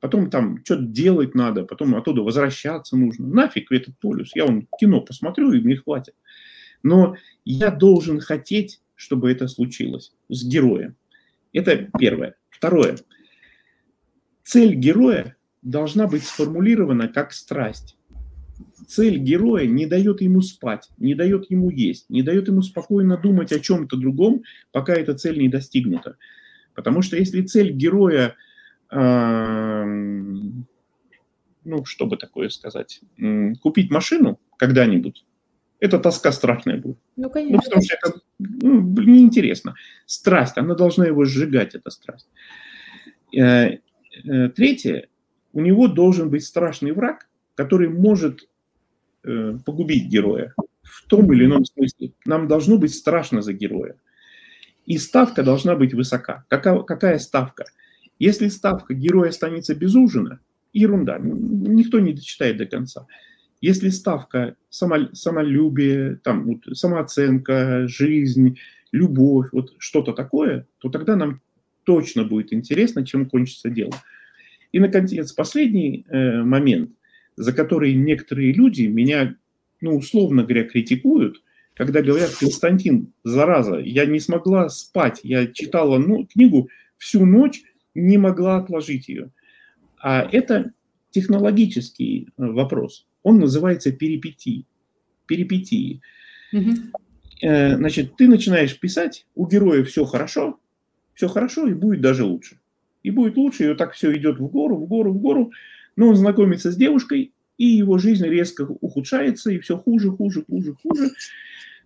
потом там что-то делать надо, потом оттуда возвращаться нужно. Нафиг этот полюс, я вон кино посмотрю, и мне хватит. Но я должен хотеть, чтобы это случилось с героем. Это первое. Второе. Цель героя должна быть сформулирована как страсть. Цель героя не дает ему спать, не дает ему есть, не дает ему спокойно думать о чем-то другом, пока эта цель не достигнута. Потому что если цель героя, э, ну, что бы такое сказать, купить машину когда-нибудь, это тоска страшная будет. Ну, конечно. Ну, потому что это ну, неинтересно. Страсть, она должна его сжигать, эта страсть. Э, э, третье, у него должен быть страшный враг, который может погубить героя в том или ином смысле. Нам должно быть страшно за героя. И ставка должна быть высока. Какая, какая ставка? Если ставка героя останется без ужина, ерунда, никто не дочитает до конца. Если ставка само, самолюбие, там, вот, самооценка, жизнь, любовь, вот что-то такое, то тогда нам точно будет интересно, чем кончится дело. И, наконец, последний э, момент, за который некоторые люди меня, ну, условно говоря, критикуют, когда говорят, Константин, зараза, я не смогла спать, я читала ну, книгу всю ночь, не могла отложить ее. А это технологический э, вопрос. Он называется перипетии. Перипетии. Угу. Значит, ты начинаешь писать, у героя все хорошо, все хорошо и будет даже лучше. И будет лучше, и вот так все идет в гору, в гору, в гору. Но он знакомится с девушкой, и его жизнь резко ухудшается, и все хуже, хуже, хуже, хуже.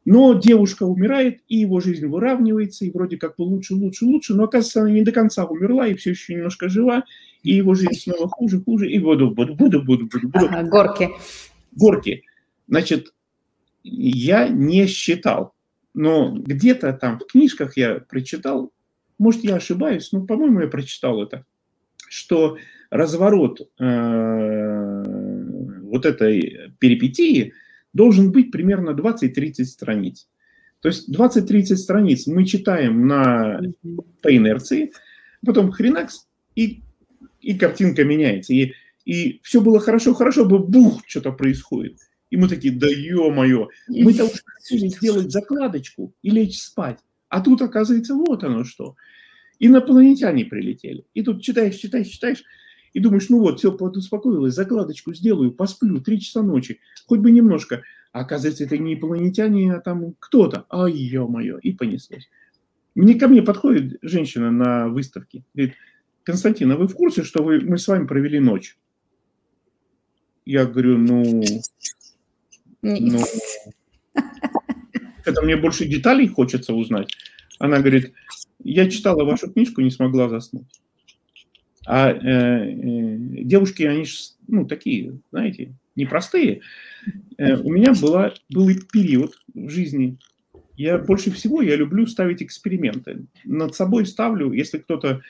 Но девушка умирает, и его жизнь выравнивается, и вроде как бы лучше, лучше, лучше, но оказывается, она не до конца умерла, и все еще немножко жива, и его жизнь снова хуже, хуже, и буду, буду, буду, буду, буду, буду. Ага, горки. Горки. Значит, я не считал, но где-то там в книжках я прочитал, может, я ошибаюсь, но, по-моему, я прочитал это, что разворот э, вот этой перипетии должен быть примерно 20-30 страниц. То есть 20-30 страниц мы читаем на, по инерции, потом хренакс, и, и картинка меняется. И, и все было хорошо, хорошо, бы бух, что-то происходит. И мы такие, да ё-моё, мы-то уже хотели сделать закладочку и лечь спать. А тут, оказывается, вот оно что. Инопланетяне прилетели. И тут читаешь, читаешь, читаешь, и думаешь, ну вот, все, подуспокоилась, закладочку сделаю, посплю, три часа ночи, хоть бы немножко. А оказывается, это не инопланетяне, а там кто-то. Ай, ё-моё, и понеслось. Мне ко мне подходит женщина на выставке, говорит, Константин, а вы в курсе, что вы, мы с вами провели ночь? Я говорю, ну, ну, это мне больше деталей хочется узнать. Она говорит, я читала вашу книжку, не смогла заснуть. А э, э, девушки, они же, ну, такие, знаете, непростые. Э, у меня была, был период в жизни, я больше всего, я люблю ставить эксперименты. Над собой ставлю, если кто-то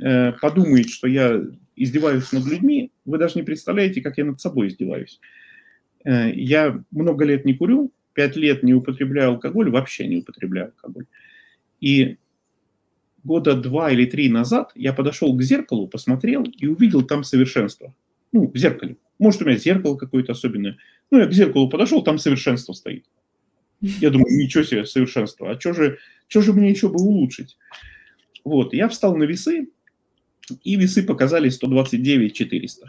э, подумает, что я издеваюсь над людьми, вы даже не представляете, как я над собой издеваюсь. Э, я много лет не курю, пять лет не употребляю алкоголь, вообще не употребляю алкоголь. И года два или три назад я подошел к зеркалу, посмотрел и увидел там совершенство. Ну, в зеркале. Может, у меня зеркало какое-то особенное. Ну, я к зеркалу подошел, там совершенство стоит. Я думаю, ничего себе, совершенство. А что же, что же мне еще бы улучшить? Вот, я встал на весы, и весы показали 129 400.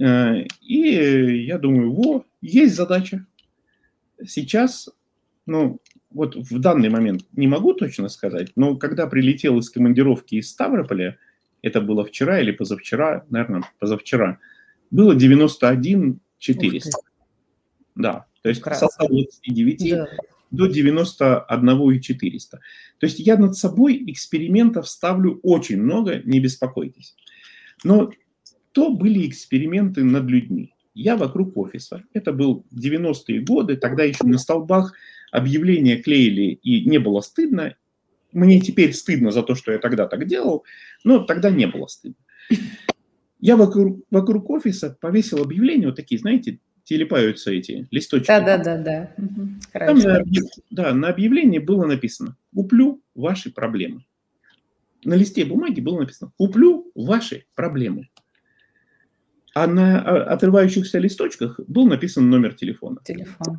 Э, и я думаю, во, есть задача. Сейчас, ну, вот в данный момент не могу точно сказать, но когда прилетел из командировки из Ставрополя, это было вчера или позавчера, наверное, позавчера, было 91 400. Да, То есть с 129 да. до 91 400. То есть я над собой экспериментов ставлю очень много, не беспокойтесь. Но то были эксперименты над людьми. Я вокруг офиса. Это был 90-е годы, тогда еще на столбах объявления клеили, и не было стыдно. Мне теперь стыдно за то, что я тогда так делал, но тогда не было стыдно. Я вокруг, вокруг офиса повесил объявления, вот такие, знаете, телепаются эти листочки. Да, да, да, да. Там на, да, на объявлении было написано «Куплю ваши проблемы». На листе бумаги было написано «Куплю ваши проблемы». А на а, отрывающихся листочках был написан номер телефона. Телефон.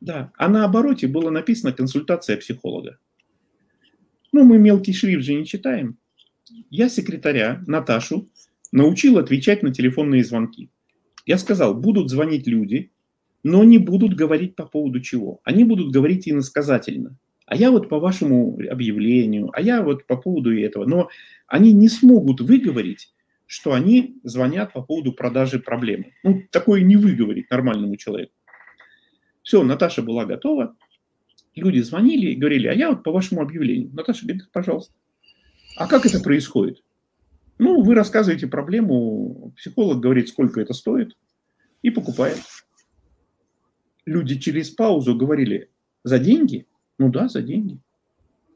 Да. А на обороте было написано «Консультация психолога». Ну, мы мелкий шрифт же не читаем. Я секретаря Наташу научил отвечать на телефонные звонки. Я сказал, будут звонить люди, но не будут говорить по поводу чего. Они будут говорить иносказательно. А я вот по вашему объявлению, а я вот по поводу этого. Но они не смогут выговорить, что они звонят по поводу продажи проблемы. Ну, такое не выговорить нормальному человеку. Все, Наташа была готова. Люди звонили и говорили, а я вот по вашему объявлению. Наташа говорит, пожалуйста. А как это происходит? Ну, вы рассказываете проблему, психолог говорит, сколько это стоит, и покупает. Люди через паузу говорили, за деньги? Ну да, за деньги.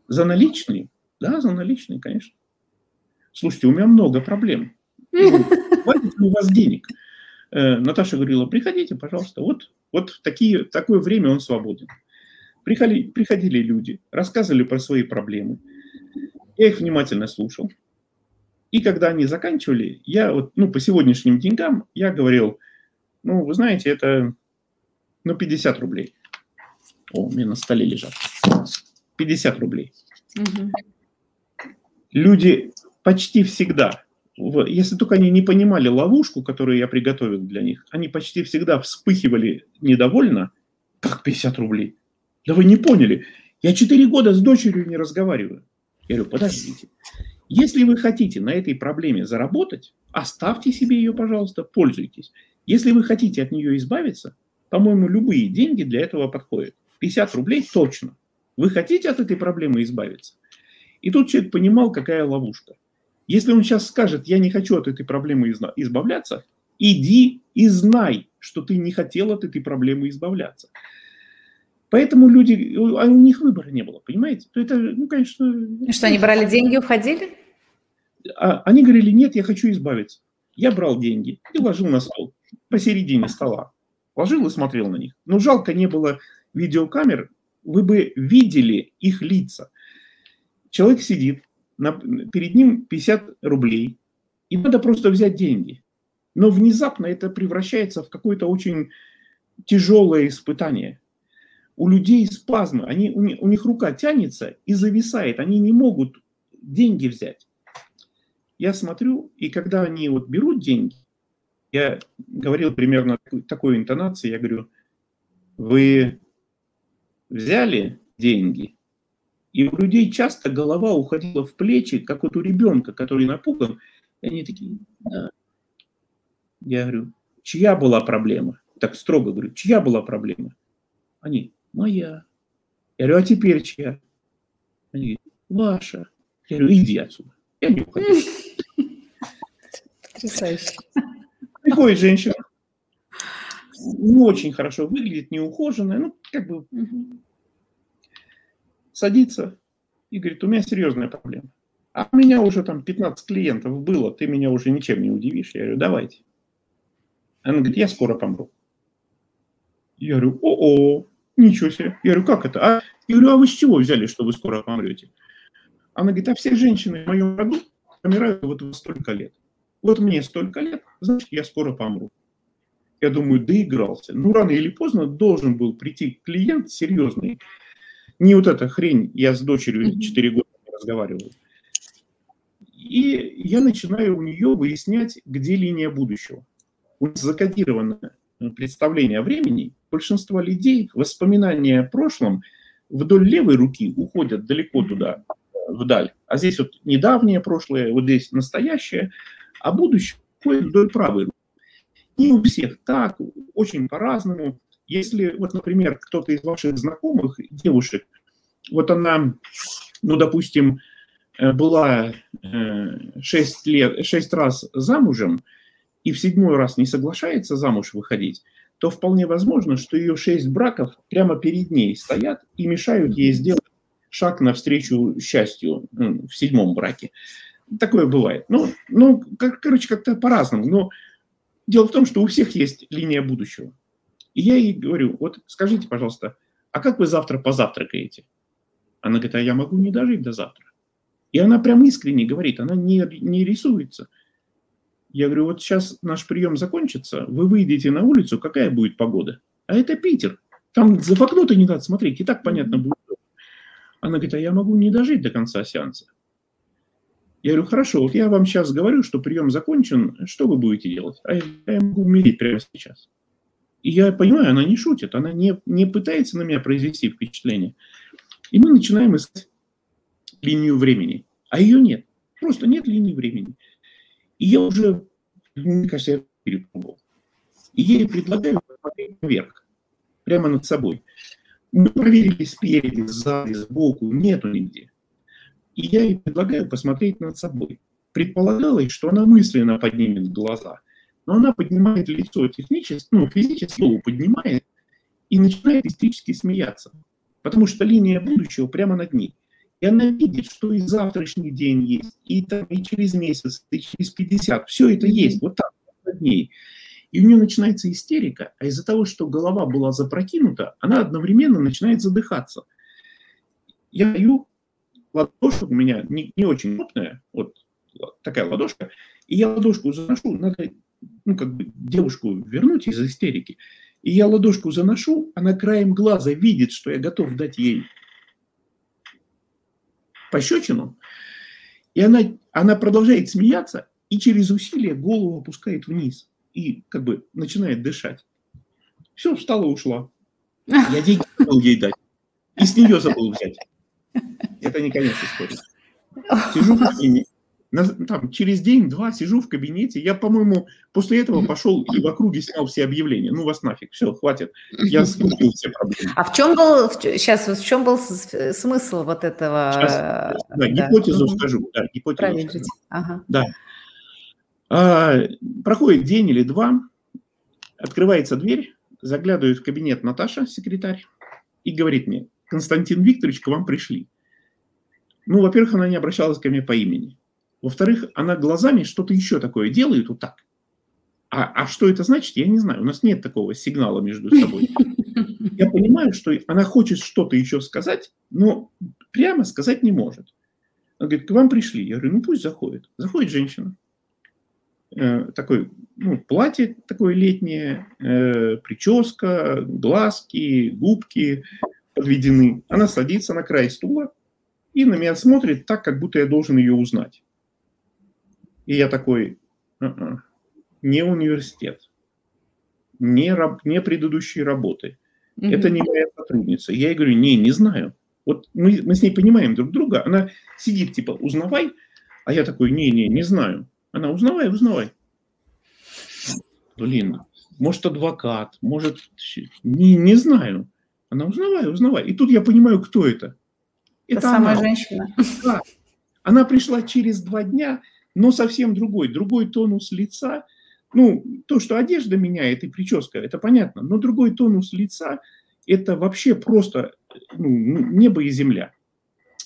За наличные? Да, за наличные, конечно. Слушайте, у меня много проблем. Хватит у вас денег? Э, Наташа говорила, приходите, пожалуйста. Вот, вот такие, такое время он свободен. Приходили, приходили люди, рассказывали про свои проблемы. Я их внимательно слушал. И когда они заканчивали, я вот, ну, по сегодняшним деньгам, я говорил, ну, вы знаете, это, ну, 50 рублей. О, у меня на столе лежат. 50 рублей. Угу. Люди почти всегда, если только они не понимали ловушку, которую я приготовил для них, они почти всегда вспыхивали недовольно, как 50 рублей. Да вы не поняли, я 4 года с дочерью не разговариваю. Я говорю, подождите, если вы хотите на этой проблеме заработать, оставьте себе ее, пожалуйста, пользуйтесь. Если вы хотите от нее избавиться, по-моему, любые деньги для этого подходят. 50 рублей точно. Вы хотите от этой проблемы избавиться? И тут человек понимал, какая ловушка. Если он сейчас скажет, я не хочу от этой проблемы избавляться, иди и знай, что ты не хотел от этой проблемы избавляться. Поэтому люди, а у них выбора не было, понимаете? Это, ну, конечно... Что, они брали деньги и уходили? А, они говорили, нет, я хочу избавиться. Я брал деньги и ложил на стол, посередине стола. Ложил и смотрел на них. Но жалко не было видеокамер, вы бы видели их лица. Человек сидит, на, перед ним 50 рублей, и надо просто взять деньги. Но внезапно это превращается в какое-то очень тяжелое испытание. У людей спазмы, они, у, них, у них рука тянется и зависает, они не могут деньги взять. Я смотрю, и когда они вот берут деньги, я говорил примерно такой интонации, я говорю, вы взяли деньги, и у людей часто голова уходила в плечи, как вот у ребенка, который напуган, и они такие, да. Я говорю, чья была проблема? Так строго говорю, чья была проблема? Они, моя. Я говорю, а теперь чья? Они говорят, ваша. Я говорю, иди отсюда. Я не ухожу. Потрясающе. Приходит женщина, не очень хорошо выглядит, неухоженная, ну, как бы. Садится и говорит, у меня серьезная проблема. А у меня уже там 15 клиентов было, ты меня уже ничем не удивишь. Я говорю, давайте. Она говорит, я скоро помру. Я говорю, о-о, ничего себе. Я говорю, как это? А, я говорю, а вы с чего взяли, что вы скоро помрете? Она говорит, а все женщины в моем роду помирают вот во столько лет. Вот мне столько лет, значит, я скоро помру. Я думаю, доигрался. Ну, рано или поздно должен был прийти клиент серьезный. Не вот эта хрень, я с дочерью 4 года не разговаривал. И я начинаю у нее выяснять, где линия будущего. У нас закодированное представление о времени. Большинство людей воспоминания о прошлом вдоль левой руки уходят далеко туда, вдаль. А здесь вот недавнее прошлое, вот здесь настоящее, а будущее ходит вдоль правой руки. Не у всех так, очень по-разному. Если, вот, например, кто-то из ваших знакомых, девушек, вот она, ну, допустим, э, была 6, лет, 6 раз замужем и в седьмой раз не соглашается замуж выходить, то вполне возможно, что ее шесть браков прямо перед ней стоят и мешают ей сделать шаг навстречу счастью в седьмом браке. Такое бывает. Ну, ну как, короче, как-то по-разному. Но дело в том, что у всех есть линия будущего. И я ей говорю, вот скажите, пожалуйста, а как вы завтра позавтракаете? Она говорит, а я могу не дожить до завтра. И она прям искренне говорит, она не, не рисуется – я говорю, вот сейчас наш прием закончится, вы выйдете на улицу, какая будет погода? А это Питер. Там за окно-то не надо смотреть, и так понятно будет. Она говорит, а я могу не дожить до конца сеанса. Я говорю, хорошо, вот я вам сейчас говорю, что прием закончен, что вы будете делать? А я, я могу умереть прямо сейчас. И я понимаю, она не шутит, она не, не пытается на меня произвести впечатление. И мы начинаем искать линию времени. А ее нет. Просто нет линии времени. И я уже, мне кажется, я перепробовал. И я ей предлагаю посмотреть наверх, прямо над собой. Мы проверили спереди, сзади, сбоку, нету нигде. И я ей предлагаю посмотреть над собой. Предполагалось, что она мысленно поднимет глаза, но она поднимает лицо технически, ну, физически голову поднимает и начинает истерически смеяться, потому что линия будущего прямо над ней. И она видит, что и завтрашний день есть, и, там, и через месяц, и через 50. Все это есть, вот так, над ней. И у нее начинается истерика, а из-за того, что голова была запрокинута, она одновременно начинает задыхаться. Я даю ладошку, у меня не, не очень крупная, вот такая ладошка, и я ладошку заношу, надо ну, как бы девушку вернуть из истерики. И я ладошку заношу, она краем глаза видит, что я готов дать ей пощечину, и она, она продолжает смеяться и через усилие голову опускает вниз и как бы начинает дышать. Все, встала, ушла. Я деньги забыл ей дать. И с нее забыл взять. Это не конец истории. Сижу в кабинете, там, через день-два сижу в кабинете, я, по-моему, после этого пошел и в округе снял все объявления. Ну, вас нафиг, все, хватит. Я скупил все проблемы. А в чем был, сейчас, в чем был смысл вот этого? Сейчас, да, да. гипотезу скажу. Да, гипотезу скажу. Ага. Да. А, проходит день или два, открывается дверь, заглядывает в кабинет Наташа, секретарь, и говорит мне, Константин Викторович, к вам пришли. Ну, во-первых, она не обращалась ко мне по имени. Во-вторых, она глазами что-то еще такое делает вот так. А, а что это значит, я не знаю. У нас нет такого сигнала между собой. Я понимаю, что она хочет что-то еще сказать, но прямо сказать не может. Она говорит, к вам пришли. Я говорю, ну пусть заходит. Заходит женщина. Э, такой, ну, платье такое летнее, э, прическа, глазки, губки подведены. Она садится на край стула и на меня смотрит так, как будто я должен ее узнать. И я такой, uh-uh, не университет, не, раб, не предыдущие работы. Mm-hmm. Это не моя сотрудница. Я ей говорю, не, не знаю. Вот мы, мы с ней понимаем друг друга. Она сидит, типа, узнавай, а я такой, не, не, не знаю. Она, узнавай, узнавай. Блин, может, адвокат, может, не, не знаю. Она, узнавай, узнавай. И тут я понимаю, кто это. Это, это самая женщина. Да. Она пришла через два дня, но совсем другой, другой тонус лица. Ну, то, что одежда меняет и прическа, это понятно, но другой тонус лица – это вообще просто ну, небо и земля.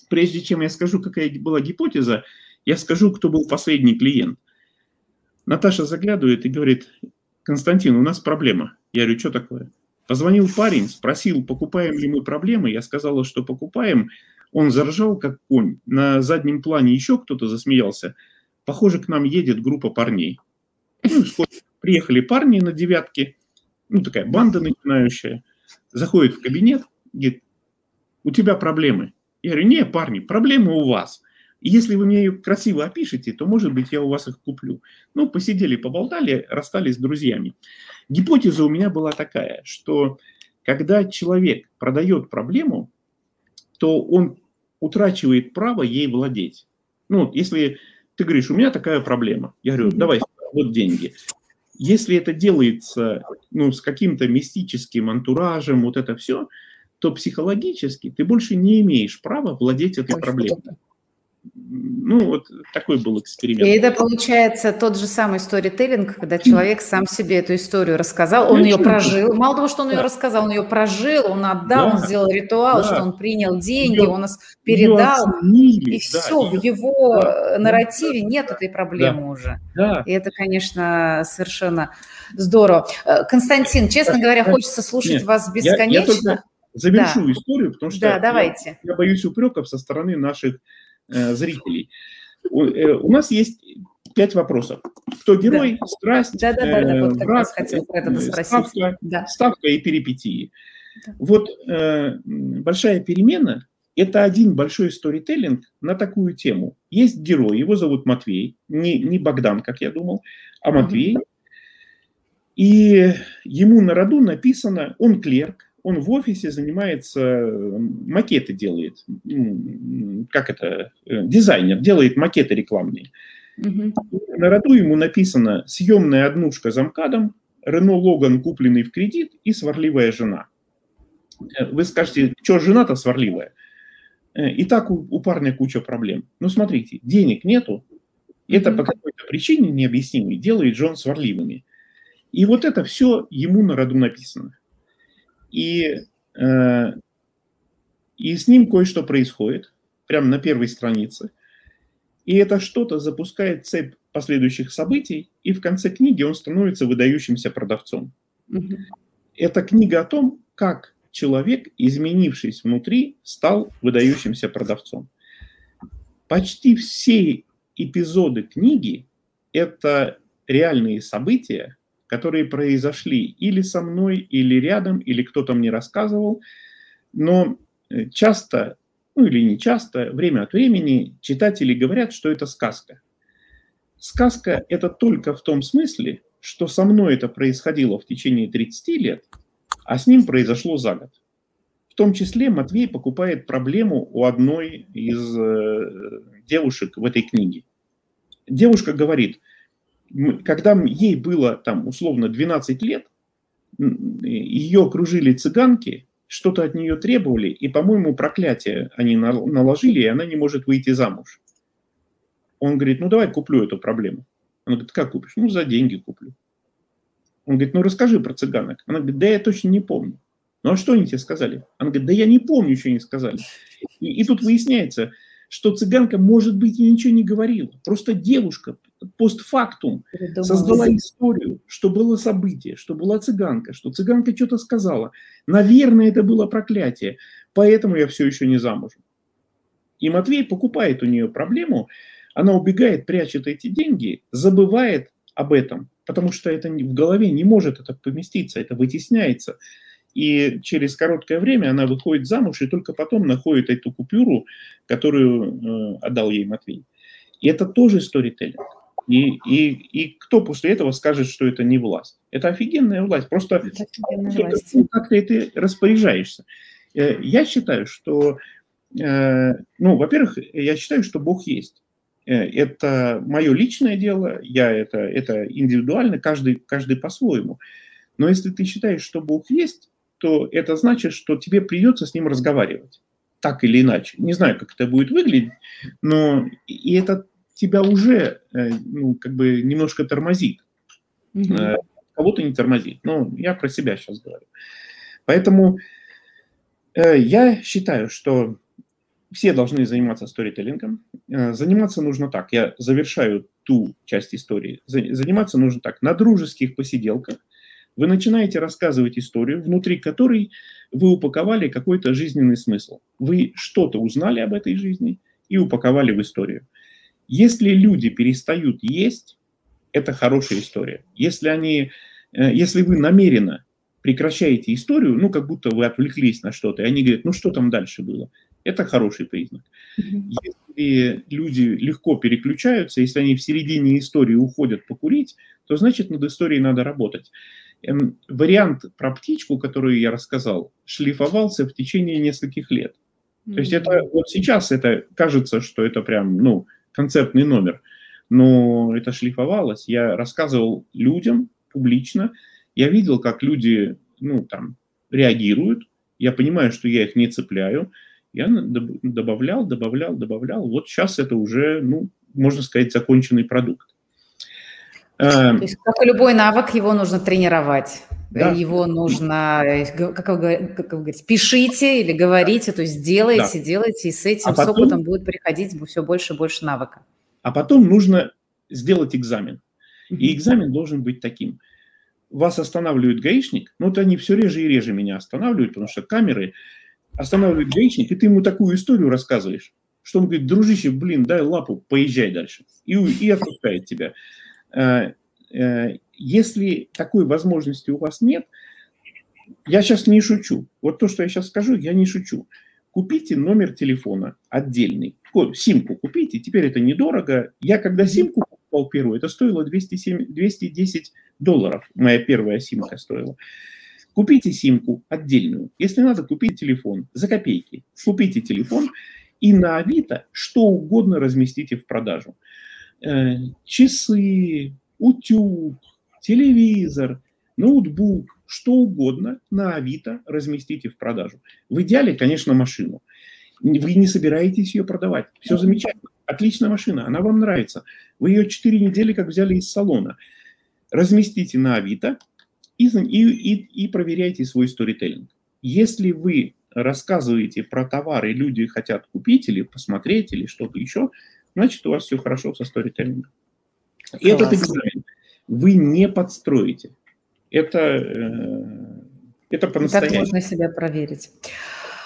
Прежде чем я скажу, какая была гипотеза, я скажу, кто был последний клиент. Наташа заглядывает и говорит, Константин, у нас проблема. Я говорю, что такое? Позвонил парень, спросил, покупаем ли мы проблемы. Я сказала, что покупаем. Он заржал, как конь. На заднем плане еще кто-то засмеялся. Похоже, к нам едет группа парней. Ну, приехали парни на девятке, ну, такая банда начинающая, заходит в кабинет, говорит, у тебя проблемы. Я говорю, не, парни, проблемы у вас. Если вы мне ее красиво опишете, то, может быть, я у вас их куплю. Ну, посидели, поболтали, расстались с друзьями. Гипотеза у меня была такая, что когда человек продает проблему, то он утрачивает право ей владеть. Ну, если ты говоришь, у меня такая проблема. Я говорю, давай, вот деньги. если это делается ну, с каким-то мистическим антуражем, вот это все, то психологически ты больше не имеешь права владеть этой проблемой. Ну, вот такой был эксперимент. И это получается тот же самый сторителлинг, когда человек сам себе эту историю рассказал, он ее прожил. Мало того, что он ее рассказал, он ее прожил, он отдал, он сделал ритуал, что он принял деньги, он нас передал. И все, в его нарративе нет этой проблемы уже. И это, конечно, совершенно здорово. Э, Константин, честно говоря, хочется слушать вас бесконечно. завершу историю, потому что да, давайте. я боюсь упреков со стороны наших зрителей. У, э, у нас есть пять вопросов. Кто герой, да. страсть, да, да, да, да, вот как враг, хотел про это ставка, да. ставка и перипетии. Да. Вот э, большая перемена – это один большой сторителлинг на такую тему. Есть герой, его зовут Матвей, не, не Богдан, как я думал, а Матвей. Угу. И ему на роду написано, он клерк, он в офисе занимается, макеты делает, как это, э, дизайнер, делает макеты рекламные. Угу. На роду ему написано съемная однушка за МКАДом, Рено Логан, купленный в кредит, и сварливая жена. Э, вы скажете, что жена-то сварливая? Э, и так у, у парня куча проблем. Ну, смотрите, денег нету, это по какой-то причине необъяснимой делает Джон сварливыми. И вот это все ему на роду написано и, э, и с ним кое-что происходит, прямо на первой странице. И это что-то запускает цепь последующих событий, и в конце книги он становится выдающимся продавцом. Угу. Это книга о том, как человек, изменившись внутри, стал выдающимся продавцом. Почти все эпизоды книги – это реальные события, которые произошли или со мной, или рядом, или кто-то мне рассказывал. Но э, часто, ну или не часто, время от времени читатели говорят, что это сказка. Сказка – это только в том смысле, что со мной это происходило в течение 30 лет, а с ним произошло за год. В том числе Матвей покупает проблему у одной из э, девушек в этой книге. Девушка говорит – когда ей было там условно 12 лет, ее окружили цыганки, что-то от нее требовали, и, по-моему, проклятие они наложили, и она не может выйти замуж. Он говорит, ну давай куплю эту проблему. Она говорит, как купишь? Ну, за деньги куплю. Он говорит, ну расскажи про цыганок. Она говорит, да я точно не помню. Ну а что они тебе сказали? Она говорит, да я не помню, что они сказали. И, и тут выясняется, что цыганка, может быть, и ничего не говорила. Просто девушка постфактум создала историю, что было событие, что была цыганка, что цыганка что-то сказала. Наверное, это было проклятие, поэтому я все еще не замужем. И Матвей покупает у нее проблему, она убегает, прячет эти деньги, забывает об этом, потому что это в голове не может это поместиться, это вытесняется. И через короткое время она выходит замуж и только потом находит эту купюру, которую э, отдал ей Матвей. И это тоже сторителлинг. И, и, и кто после этого скажет, что это не власть? Это офигенная власть. Просто как ты это распоряжаешься. Э, я считаю, что, э, ну, во-первых, я считаю, что Бог есть. Это мое личное дело, я это, это индивидуально, каждый, каждый по-своему. Но если ты считаешь, что Бог есть, то это значит, что тебе придется с ним разговаривать так или иначе. Не знаю, как это будет выглядеть, но и это тебя уже э, ну, как бы немножко тормозит. Mm-hmm. Кого-то не тормозит. Ну, я про себя сейчас говорю. Поэтому э, я считаю, что все должны заниматься сторителлингом. Заниматься нужно так. Я завершаю ту часть истории. Заниматься нужно так. На дружеских посиделках вы начинаете рассказывать историю, внутри которой вы упаковали какой-то жизненный смысл. Вы что-то узнали об этой жизни и упаковали в историю. Если люди перестают есть, это хорошая история. Если, они, э, если вы намеренно прекращаете историю, ну, как будто вы отвлеклись на что-то, и они говорят, ну, что там дальше было, это хороший признак. Если люди легко переключаются, если они в середине истории уходят покурить, то значит над историей надо работать. Эм, вариант про птичку, которую я рассказал, шлифовался в течение нескольких лет. То есть это вот сейчас это кажется, что это прям, ну, концертный номер. Но это шлифовалось. Я рассказывал людям публично, я видел, как люди, ну, там, реагируют, я понимаю, что я их не цепляю, я добавлял, добавлял, добавлял. Вот сейчас это уже, ну, можно сказать, законченный продукт. То есть, как и любой навык, его нужно тренировать. Да. Его нужно, как вы, как вы говорите, пишите или говорите, то есть делайте, да. делайте, и с этим, а потом, с опытом будет приходить все больше и больше навыка. А потом нужно сделать экзамен. И экзамен должен быть таким. Вас останавливает гаишник, ну, вот они все реже и реже меня останавливают, потому что камеры останавливает гаишник, и ты ему такую историю рассказываешь, что он говорит, дружище, блин, дай лапу, поезжай дальше. И, и отпускает тебя. Э, э, если такой возможности у вас нет, я сейчас не шучу. Вот то, что я сейчас скажу, я не шучу. Купите номер телефона отдельный. Симку купите, теперь это недорого. Я когда симку покупал первую, это стоило 207, 210 долларов. Моя первая симка стоила. Купите симку отдельную. Если надо, купите телефон за копейки. Купите телефон и на Авито что угодно разместите в продажу. Э, часы, утюг, телевизор, ноутбук, что угодно на Авито разместите в продажу. В идеале, конечно, машину. Вы не собираетесь ее продавать. Все замечательно. Отличная машина, она вам нравится. Вы ее 4 недели как взяли из салона. Разместите на Авито и, и, и, и проверяйте свой сторителлинг. Если вы рассказываете про товары, люди хотят купить или посмотреть или что-то еще, значит, у вас все хорошо со сторителлингом. И этот экзамен вы не подстроите. Это, э, это по-настоящему. Так можно себя проверить.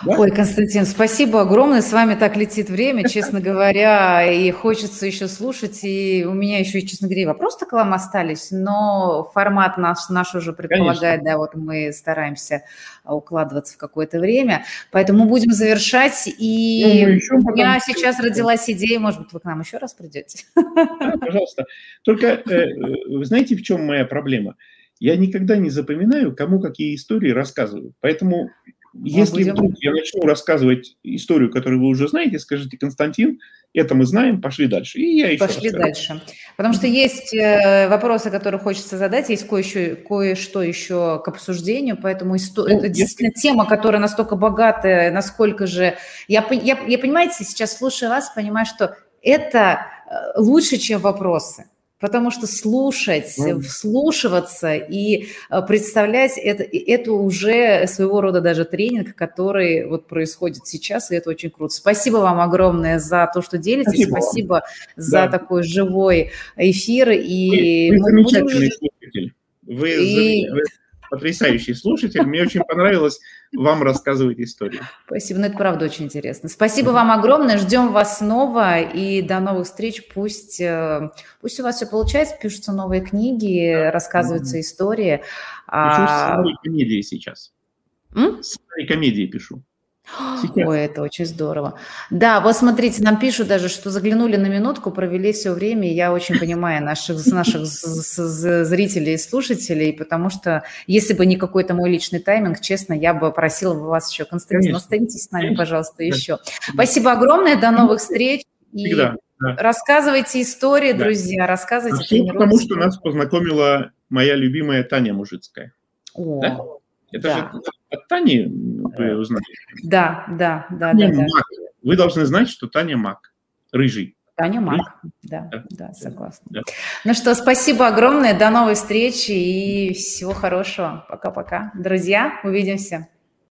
Да? Ой, Константин, спасибо огромное. С вами так летит время, честно говоря, и хочется еще слушать. И у меня еще, честно говоря, вопросы к вам остались, но формат наш, наш уже предполагает, Конечно. да, вот мы стараемся укладываться в какое-то время. Поэтому будем завершать. И ну, у меня сейчас родилась идея, может быть, вы к нам еще раз придете? Да, пожалуйста. Только э, вы знаете, в чем моя проблема? Я никогда не запоминаю, кому какие истории рассказываю. Поэтому если будем... вдруг я начну рассказывать историю, которую вы уже знаете, скажите, Константин, это мы знаем, пошли дальше. И я еще Пошли расскажу. дальше. Потому что есть э, вопросы, которые хочется задать, есть кое-что, кое-что еще к обсуждению, поэтому исто... ну, это действительно если... тема, которая настолько богатая, насколько же... Я, я, я, понимаете, сейчас слушая вас, понимаю, что это э, лучше, чем вопросы. Потому что слушать, mm. вслушиваться и э, представлять это, это уже своего рода даже тренинг, который вот происходит сейчас, и это очень круто. Спасибо вам огромное за то, что делитесь, спасибо, спасибо за да. такой живой эфир. И вы, вы замечательный будем... слушатель. Вы, и... вы потрясающий слушатель. Мне очень понравилось вам рассказывать историю. Спасибо, ну это правда очень интересно. Спасибо вам огромное, ждем вас снова и до новых встреч. Пусть, э, пусть у вас все получается, пишутся новые книги, да. рассказываются mm-hmm. истории. Пишу а... сценарий комедии сейчас. М? Сценарий комедии пишу. Сейчас. Ой, это очень здорово. Да, вот смотрите, нам пишут даже, что заглянули на минутку, провели все время, и я очень понимаю наших, наших зрителей и слушателей, потому что если бы не какой-то мой личный тайминг, честно, я бы просила бы вас еще, Константин, останьтесь с нами, пожалуйста, еще. Спасибо огромное, до новых встреч. И да. рассказывайте истории, да. друзья, рассказывайте. А все потому, что нас познакомила моя любимая Таня Мужицкая. О, да? Это да. же от Тани вы узнали? Да, да, да. Таня да, Мак. Да. Вы должны знать, что Таня Мак, рыжий. Таня Мак, да, да, да, согласна. Да. Ну что, спасибо огромное, до новой встречи и всего хорошего. Пока-пока. Друзья, увидимся.